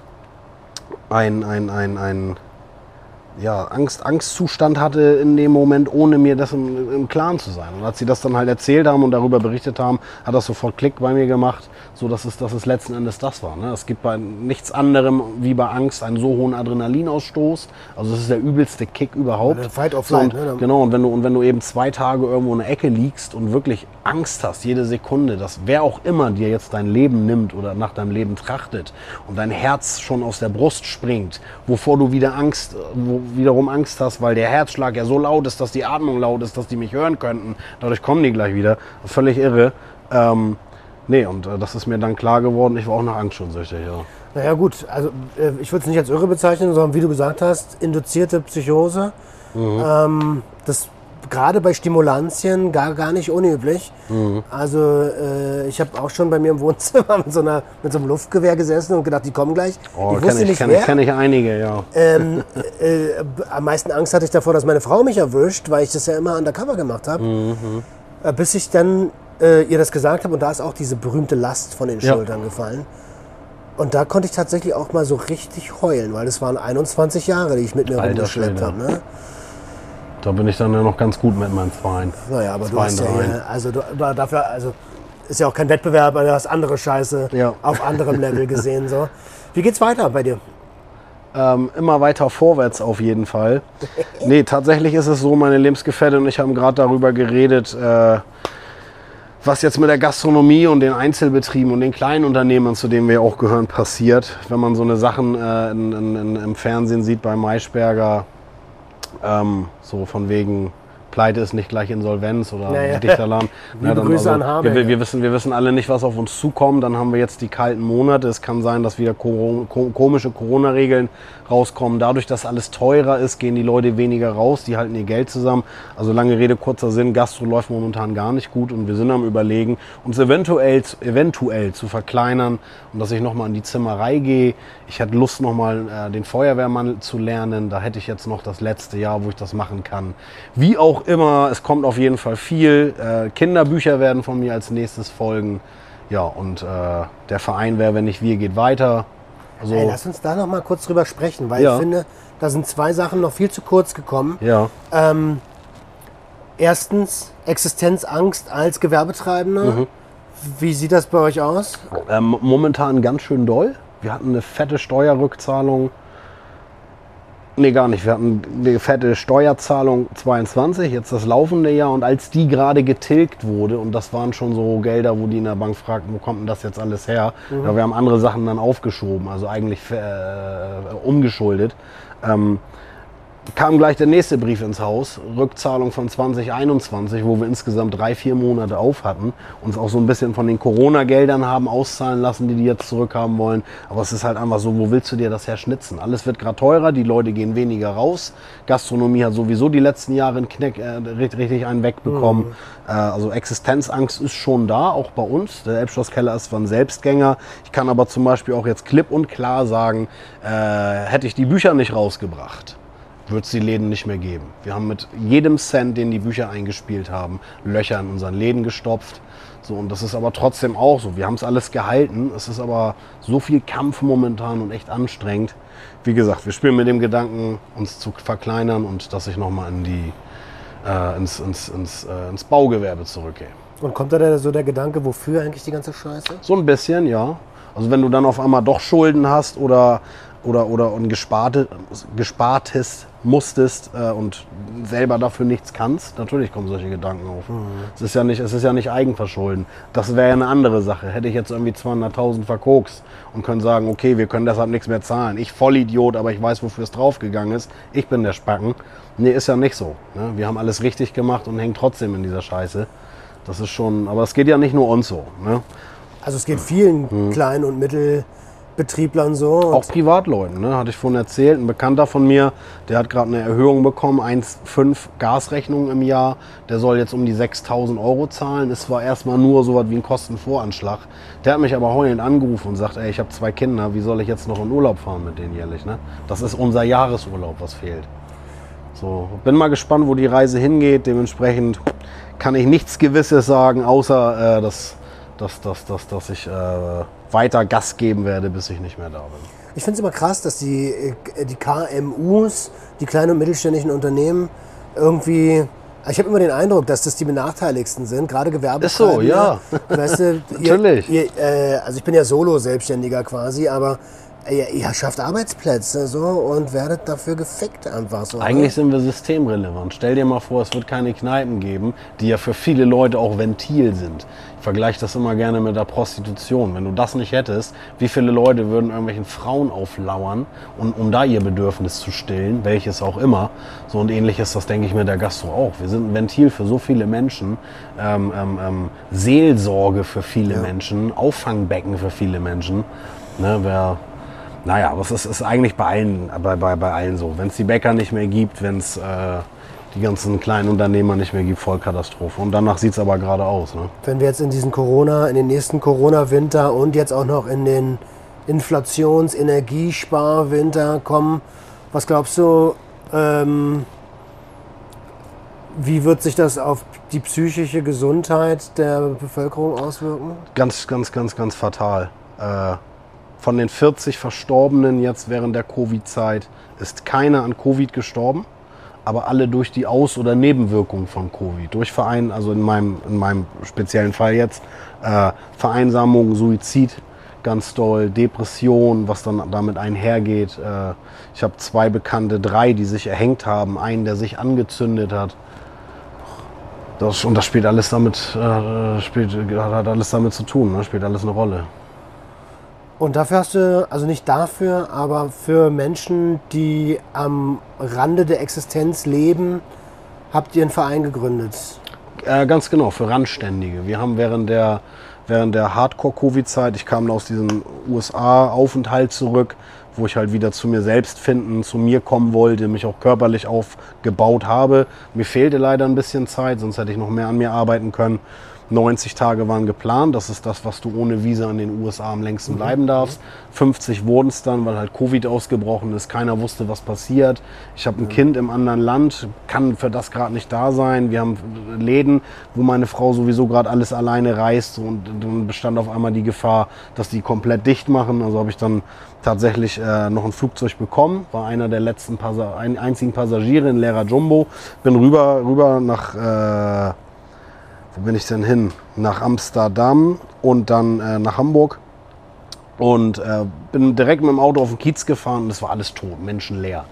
ein, ein, ein, ein ja, Angst, Angstzustand hatte in dem Moment, ohne mir das im, im Klaren zu sein. Und als sie das dann halt erzählt haben und darüber berichtet haben, hat das sofort Klick bei mir gemacht, so dass es, dass es letzten Endes das war. Ne? Es gibt bei nichts anderem wie bei Angst einen so hohen Adrenalinausstoß. Also das ist der übelste Kick überhaupt. Fight or flight, und, ne? Genau, und wenn, du, und wenn du eben zwei Tage irgendwo in der Ecke liegst und wirklich Angst hast, jede Sekunde, dass wer auch immer dir jetzt dein Leben nimmt oder nach deinem Leben trachtet und dein Herz schon aus der Brust springt, wovor du wieder Angst, wo wiederum Angst hast, weil der Herzschlag ja so laut ist, dass die Atmung laut ist, dass die mich hören könnten. Dadurch kommen die gleich wieder. Völlig irre. Ähm, nee, und äh, das ist mir dann klar geworden. Ich war auch nach Angst schon süchtig, ja. Naja, gut. Also, äh, ich würde es nicht als irre bezeichnen, sondern wie du gesagt hast, induzierte Psychose. Mhm. Ähm, das gerade bei Stimulantien gar, gar nicht unüblich. Mhm. Also äh, ich habe auch schon bei mir im Wohnzimmer mit so, einer, mit so einem Luftgewehr gesessen und gedacht, die kommen gleich. Oh, ich wusste ich, nicht kenn, wer. Ich einige, ja. Ähm, äh, am meisten Angst hatte ich davor, dass meine Frau mich erwischt, weil ich das ja immer undercover gemacht habe. Mhm. Äh, bis ich dann äh, ihr das gesagt habe und da ist auch diese berühmte Last von den ja. Schultern gefallen. Und da konnte ich tatsächlich auch mal so richtig heulen, weil das waren 21 Jahre, die ich mit mir rumgeschleppt habe. Ne? Da bin ich dann ja noch ganz gut mit meinem Verein. Naja, aber du hast ja hier, also du, dafür, also ist ja auch kein Wettbewerb, du hast andere Scheiße ja. auf anderem Level gesehen. So. Wie geht's weiter bei dir? Ähm, immer weiter vorwärts auf jeden Fall. nee, tatsächlich ist es so, meine Lebensgefährtin und ich haben gerade darüber geredet, äh, was jetzt mit der Gastronomie und den Einzelbetrieben und den kleinen Unternehmen, zu denen wir auch gehören, passiert. Wenn man so eine Sachen äh, in, in, im Fernsehen sieht bei Maischberger, ähm, so von wegen Pleite ist nicht gleich Insolvenz oder naja. Dichterladen. Liebe ja, Grüße also, an Habeck. Wir, wir, wissen, wir wissen alle nicht, was auf uns zukommt. Dann haben wir jetzt die kalten Monate. Es kann sein, dass wieder komische Corona-Regeln rauskommen. Dadurch, dass alles teurer ist, gehen die Leute weniger raus. Die halten ihr Geld zusammen. Also lange Rede, kurzer Sinn. Gastro läuft momentan gar nicht gut und wir sind am Überlegen, uns eventuell, eventuell zu verkleinern und dass ich nochmal in die Zimmerei gehe. Ich hätte Lust, nochmal äh, den Feuerwehrmann zu lernen. Da hätte ich jetzt noch das letzte Jahr, wo ich das machen kann. Wie auch immer, es kommt auf jeden Fall viel. Äh, Kinderbücher werden von mir als nächstes folgen. Ja, und äh, der Verein Wer, wenn nicht wir, geht weiter. Also, Ey, lass uns da noch mal kurz drüber sprechen, weil ja. ich finde, da sind zwei Sachen noch viel zu kurz gekommen. Ja. Ähm, erstens Existenzangst als Gewerbetreibender. Mhm. Wie sieht das bei euch aus? Ähm, momentan ganz schön doll. Wir hatten eine fette Steuerrückzahlung Nee, gar nicht. Wir hatten eine fette Steuerzahlung 22, jetzt das laufende Jahr. Und als die gerade getilgt wurde, und das waren schon so Gelder, wo die in der Bank fragten, wo kommt denn das jetzt alles her? Mhm. Ja, wir haben andere Sachen dann aufgeschoben, also eigentlich äh, umgeschuldet. Ähm, kam gleich der nächste Brief ins Haus, Rückzahlung von 2021, wo wir insgesamt drei, vier Monate auf hatten, uns auch so ein bisschen von den Corona-Geldern haben auszahlen lassen, die die jetzt zurückhaben wollen. Aber es ist halt einfach so, wo willst du dir das herschnitzen? Alles wird gerade teurer, die Leute gehen weniger raus. Gastronomie hat sowieso die letzten Jahre einen Kneck, äh, richtig einen wegbekommen. Mhm. Äh, also Existenzangst ist schon da, auch bei uns. Der Elbschlosskeller ist ein Selbstgänger. Ich kann aber zum Beispiel auch jetzt klipp und klar sagen, äh, hätte ich die Bücher nicht rausgebracht wird es die Läden nicht mehr geben. Wir haben mit jedem Cent, den die Bücher eingespielt haben, Löcher in unseren Läden gestopft. So, und das ist aber trotzdem auch so. Wir haben es alles gehalten. Es ist aber so viel Kampf momentan und echt anstrengend. Wie gesagt, wir spielen mit dem Gedanken, uns zu verkleinern und dass ich nochmal in äh, ins, ins, ins, äh, ins Baugewerbe zurückgehe. Und kommt da so der Gedanke, wofür eigentlich die ganze Scheiße? So ein bisschen, ja. Also wenn du dann auf einmal doch Schulden hast oder oder, oder ein gesparte, gespartes musstest äh, und selber dafür nichts kannst, natürlich kommen solche Gedanken auf. Mhm. Es, ist ja nicht, es ist ja nicht Eigenverschulden. Das wäre ja eine andere Sache. Hätte ich jetzt irgendwie 200.000 verkokst und können sagen, okay, wir können deshalb nichts mehr zahlen. Ich Vollidiot, aber ich weiß, wofür es draufgegangen ist. Ich bin der Spacken. Nee, ist ja nicht so. Ne? Wir haben alles richtig gemacht und hängen trotzdem in dieser Scheiße. Das ist schon, aber es geht ja nicht nur uns so. Ne? Also es geht vielen mhm. kleinen und mittel Betrieblern so. Auch Privatleuten, ne? hatte ich vorhin erzählt. Ein Bekannter von mir, der hat gerade eine Erhöhung bekommen, 1,5 Gasrechnungen im Jahr. Der soll jetzt um die 6000 Euro zahlen. Es war erstmal nur so was wie ein Kostenvoranschlag. Der hat mich aber heulend angerufen und sagt, ey, ich habe zwei Kinder, wie soll ich jetzt noch in Urlaub fahren mit denen jährlich? Ne? Das ist unser Jahresurlaub, was fehlt. So, bin mal gespannt, wo die Reise hingeht. Dementsprechend kann ich nichts Gewisses sagen, außer äh, dass, dass, dass, dass, dass ich... Äh, weiter Gas geben werde, bis ich nicht mehr da bin. Ich finde es immer krass, dass die, äh, die KMUs, die kleinen und mittelständischen Unternehmen, irgendwie ich habe immer den Eindruck, dass das die benachteiligsten sind, gerade Gewerbe. Ist so, ja. Weißt du, Natürlich. Ihr, äh, also ich bin ja Solo-Selbstständiger quasi, aber ihr, ihr schafft Arbeitsplätze so und werdet dafür gefickt einfach so. Eigentlich sind wir systemrelevant. Stell dir mal vor, es wird keine Kneipen geben, die ja für viele Leute auch Ventil sind. Ich vergleiche das immer gerne mit der Prostitution. Wenn du das nicht hättest, wie viele Leute würden irgendwelchen Frauen auflauern, und, um da ihr Bedürfnis zu stillen, welches auch immer. So und ähnlich ist das, denke ich, mit der Gastro auch. Wir sind ein Ventil für so viele Menschen, ähm, ähm, ähm, Seelsorge für viele ja. Menschen, Auffangbecken für viele Menschen. Ne, wer, naja, aber es ist, ist eigentlich bei allen, bei, bei, bei allen so. Wenn es die Bäcker nicht mehr gibt, wenn es äh, die ganzen kleinen Unternehmer nicht mehr gibt, Vollkatastrophe. Und danach sieht es aber gerade aus. Ne? Wenn wir jetzt in diesen Corona, in den nächsten Corona-Winter und jetzt auch noch in den Inflations-, Energiespar-Winter kommen, was glaubst du, ähm, wie wird sich das auf die psychische Gesundheit der Bevölkerung auswirken? Ganz, ganz, ganz, ganz fatal. Äh, von den 40 Verstorbenen jetzt während der Covid-Zeit ist keiner an Covid gestorben aber alle durch die Aus- oder Nebenwirkungen von Covid. Durch Verein, also in meinem, in meinem speziellen Fall jetzt, äh, Vereinsamung, Suizid, ganz doll, Depression, was dann damit einhergeht. Äh, ich habe zwei Bekannte, drei, die sich erhängt haben, einen, der sich angezündet hat. Das, und das spielt alles damit, äh, spielt, hat alles damit zu tun, ne? spielt alles eine Rolle. Und dafür hast du, also nicht dafür, aber für Menschen, die am Rande der Existenz leben, habt ihr einen Verein gegründet. Äh, ganz genau, für Randständige. Wir haben während der, während der Hardcore-Covid-Zeit, ich kam aus diesem USA-Aufenthalt zurück, wo ich halt wieder zu mir selbst finden, zu mir kommen wollte, mich auch körperlich aufgebaut habe. Mir fehlte leider ein bisschen Zeit, sonst hätte ich noch mehr an mir arbeiten können. 90 Tage waren geplant. Das ist das, was du ohne Visa in den USA am längsten bleiben darfst. 50 wurden es dann, weil halt Covid ausgebrochen ist. Keiner wusste, was passiert. Ich habe ein Kind im anderen Land, kann für das gerade nicht da sein. Wir haben Läden, wo meine Frau sowieso gerade alles alleine reist. Und dann bestand auf einmal die Gefahr, dass die komplett dicht machen. Also habe ich dann tatsächlich äh, noch ein Flugzeug bekommen, war einer der letzten Passa ein, einzigen Passagiere in Lehrer Jumbo. Bin rüber, rüber nach äh, wo bin ich denn hin? Nach Amsterdam und dann äh, nach Hamburg. Und äh, bin direkt mit dem Auto auf den Kiez gefahren und es war alles tot, menschenleer.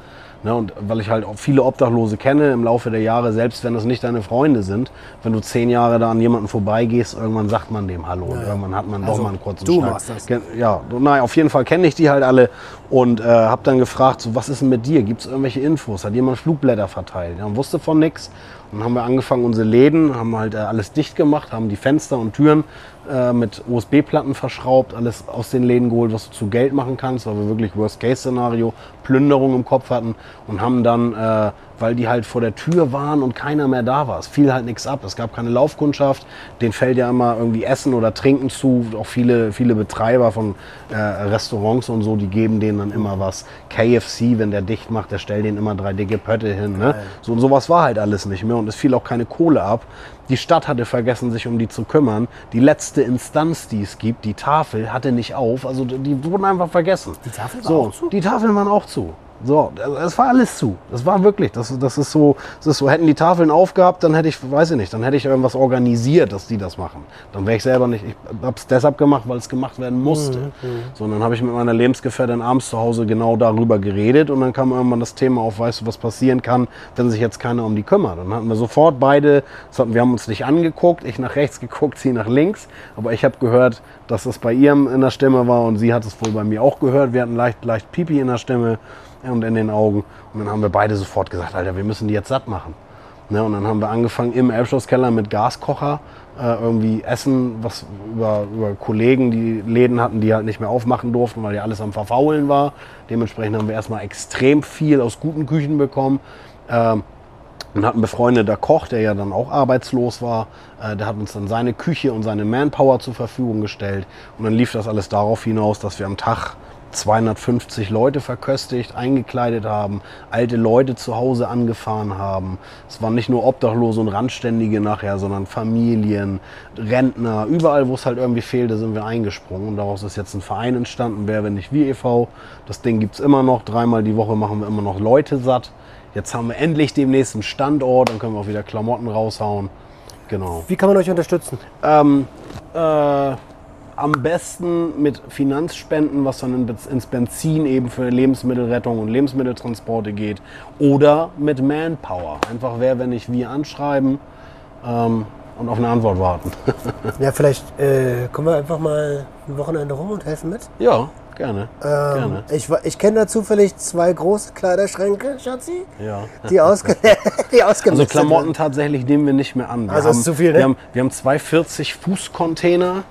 Ne, und weil ich halt auch viele Obdachlose kenne im Laufe der Jahre, selbst wenn das nicht deine Freunde sind, wenn du zehn Jahre da an jemanden vorbeigehst, irgendwann sagt man dem Hallo und irgendwann hat man Also, doch mal einen kurzen du Schnack. machst das. Ja, nein, auf jeden Fall kenne ich die halt alle und äh, habe dann gefragt, so, was ist denn mit dir? Gibt es irgendwelche Infos? Hat jemand Flugblätter verteilt? Ja, und wusste von nichts. Und dann haben wir angefangen, unsere Läden, haben halt äh, alles dicht gemacht, haben die Fenster und Türen äh, mit USB-Platten verschraubt, alles aus den Läden geholt, was du zu Geld machen kannst, weil wir wirklich Worst-Case-Szenario, Plünderung im Kopf hatten und haben dann, äh, weil die halt vor der Tür waren und keiner mehr da war, es fiel halt nichts ab, es gab keine Laufkundschaft, denen fällt ja immer irgendwie Essen oder Trinken zu, auch viele, viele Betreiber von äh, Restaurants und so, die geben denen dann immer was. KFC, wenn der dicht macht, der stellt denen immer drei dicke Pötte hin. Ne? So, und sowas war halt alles nicht mehr und es fiel auch keine Kohle ab. Die Stadt hatte vergessen, sich um die zu kümmern. Die letzte Instanz, die es gibt, die Tafel, hatte nicht auf. Also die wurden einfach vergessen. Die Tafel war so, auch zu? Die Tafeln waren auch zu. So, es war alles zu. Das war wirklich, das, das ist so, das ist so, hätten die Tafeln aufgehabt, dann hätte ich, weiß ich nicht, dann hätte ich irgendwas organisiert, dass die das machen. Dann wäre ich selber nicht, ich habe es deshalb gemacht, weil es gemacht werden musste. Mhm, So, und dann habe ich mit meiner Lebensgefährtin abends zu Hause genau darüber geredet und dann kam irgendwann das Thema auf, weißt du, was passieren kann, wenn sich jetzt keiner um die kümmert. Dann hatten wir sofort beide, hatten, wir haben uns nicht angeguckt, ich nach rechts geguckt, sie nach links, aber ich habe gehört, dass das bei ihr in der Stimme war und sie hat es wohl bei mir auch gehört. Wir hatten leicht, leicht Pipi in der Stimme und in den Augen. Und dann haben wir beide sofort gesagt, Alter, wir müssen die jetzt satt machen. Ne, und dann haben wir angefangen im Elbschlosskeller mit Gaskocher äh, irgendwie Essen, was über, über Kollegen, die Läden hatten, die halt nicht mehr aufmachen durften, weil ja alles am Verfaulen war. Dementsprechend haben wir erstmal extrem viel aus guten Küchen bekommen. Ähm, und hatten befreundeter Koch, der ja dann auch arbeitslos war, äh, der hat uns dann seine Küche und seine Manpower zur Verfügung gestellt. Und dann lief das alles darauf hinaus, dass wir am Tag 250 Leute verköstigt, eingekleidet haben, alte Leute zu Hause angefahren haben. Es waren nicht nur Obdachlose und Randständige nachher, sondern Familien, Rentner, überall, wo es halt irgendwie fehlte, sind wir eingesprungen. Und daraus ist jetzt ein Verein entstanden, Wer, wenn nicht wir e.V. Das Ding gibt es immer noch, dreimal die Woche machen wir immer noch Leute satt. Jetzt haben wir endlich demnächst einen Standort, dann können wir auch wieder Klamotten raushauen. Genau. Wie kann man euch unterstützen? Ähm, äh, am besten mit Finanzspenden, was dann ins Benzin eben für Lebensmittelrettung und Lebensmitteltransporte geht. Oder mit Manpower. Einfach wer, wenn nicht wir anschreiben ähm, und auf eine Antwort warten. Ja, vielleicht äh, kommen wir einfach mal ein Wochenende rum und helfen mit. ja, gerne. Ähm, gerne. ich ich kenne da zufällig zwei große Kleiderschränke, Schatzi, Ja. die, ausge die Also Klamotten tatsächlich nehmen wir nicht mehr an. Wir Also ist haben, zu viel, ne? wir, haben, wir haben zwei 40 Fußcontainer,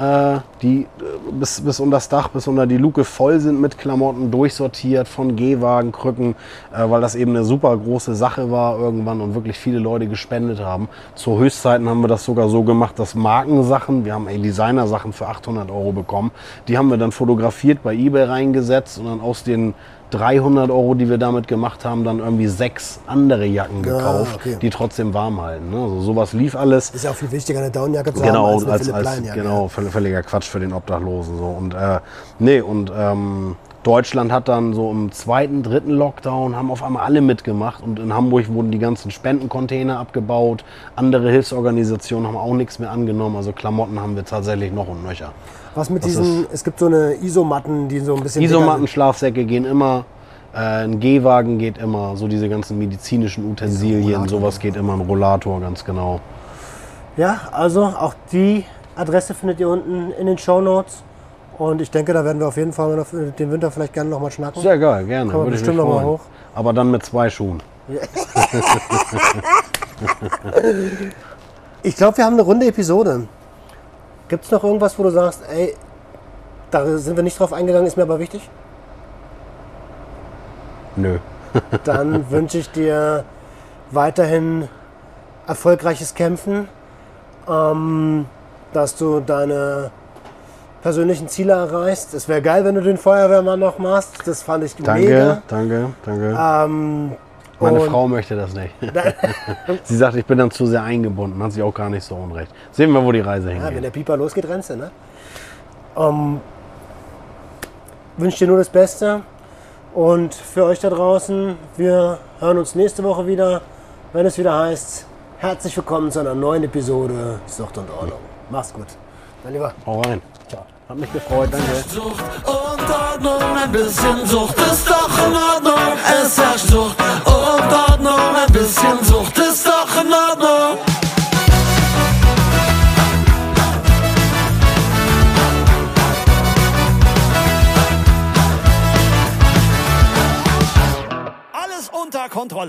äh, die äh, bis, bis unter das Dach, bis unter die Luke voll sind mit Klamotten, durchsortiert von Gehwagen, Krücken, äh, weil das eben eine super große Sache war irgendwann und wirklich viele Leute gespendet haben. Zu Höchstzeiten haben wir das sogar so gemacht, dass Markensachen, wir haben ey, Designersachen für 800 Euro bekommen, die haben wir dann fotografiert bei eBay reingesetzt und dann aus den 300 Euro, die wir damit gemacht haben, dann irgendwie sechs andere Jacken Ja, gekauft, okay. die trotzdem warm halten. Ne? Also sowas lief alles. Ist ja auch viel wichtiger, eine Downjacke zu Genau, haben als eine als, als, genau, völl- völliger Quatsch für den Obdachlosen. So. Und äh, nee, und ähm, Deutschland hat dann so im zweiten, dritten Lockdown haben auf einmal alle mitgemacht und in Hamburg wurden die ganzen Spendencontainer abgebaut. Andere Hilfsorganisationen haben auch nichts mehr angenommen. Also Klamotten haben wir tatsächlich noch und nöcher. Was mit Das diesen, es gibt so eine Isomatten, die so ein bisschen Isomatten, Schlafsäcke gehen immer. Äh, ein Gehwagen geht immer. So diese ganzen medizinischen Utensilien, sowas geht immer. Ein Rollator, ganz genau. Ja, also auch die Adresse findet ihr unten in den Show Notes. Und ich denke, da werden wir auf jeden Fall den Winter vielleicht gerne nochmal schnacken. Sehr geil, gerne. Kann man Würde ich mich bestimmt noch mal freuen. hoch. Aber dann mit zwei Schuhen. Ich glaube, wir haben eine runde Episode. Gibt es noch irgendwas, wo du sagst, ey, da sind wir nicht drauf eingegangen, ist mir aber wichtig? Nö. Dann wünsche ich dir weiterhin erfolgreiches Kämpfen, ähm, dass du deine persönlichen Ziele erreichst. Es wäre geil, wenn du den Feuerwehrmann noch machst. Das fand ich Danke, mega. danke, danke. Ähm, Meine Frau möchte das nicht. Sie sagt, ich bin dann zu sehr eingebunden. Hat sie auch gar nicht so unrecht. Sehen wir, wo die Reise Ja, wenn hingeht. der Pieper losgeht, rennst du, ne? Ähm, wünsche dir nur das Beste. Und für euch da draußen, wir hören uns nächste Woche wieder, wenn es wieder heißt, herzlich willkommen zu einer neuen Episode Sucht und Ordnung. Mach's gut. Mein Lieber. Hau rein. Hat mich gefreut, danke. Sucht und Ordnung, ein bisschen Sucht ist doch in Ordnung. Es herrscht Sucht und Ordnung, ein bisschen Sucht ist doch in Ordnung. Alles unter Kontrolle.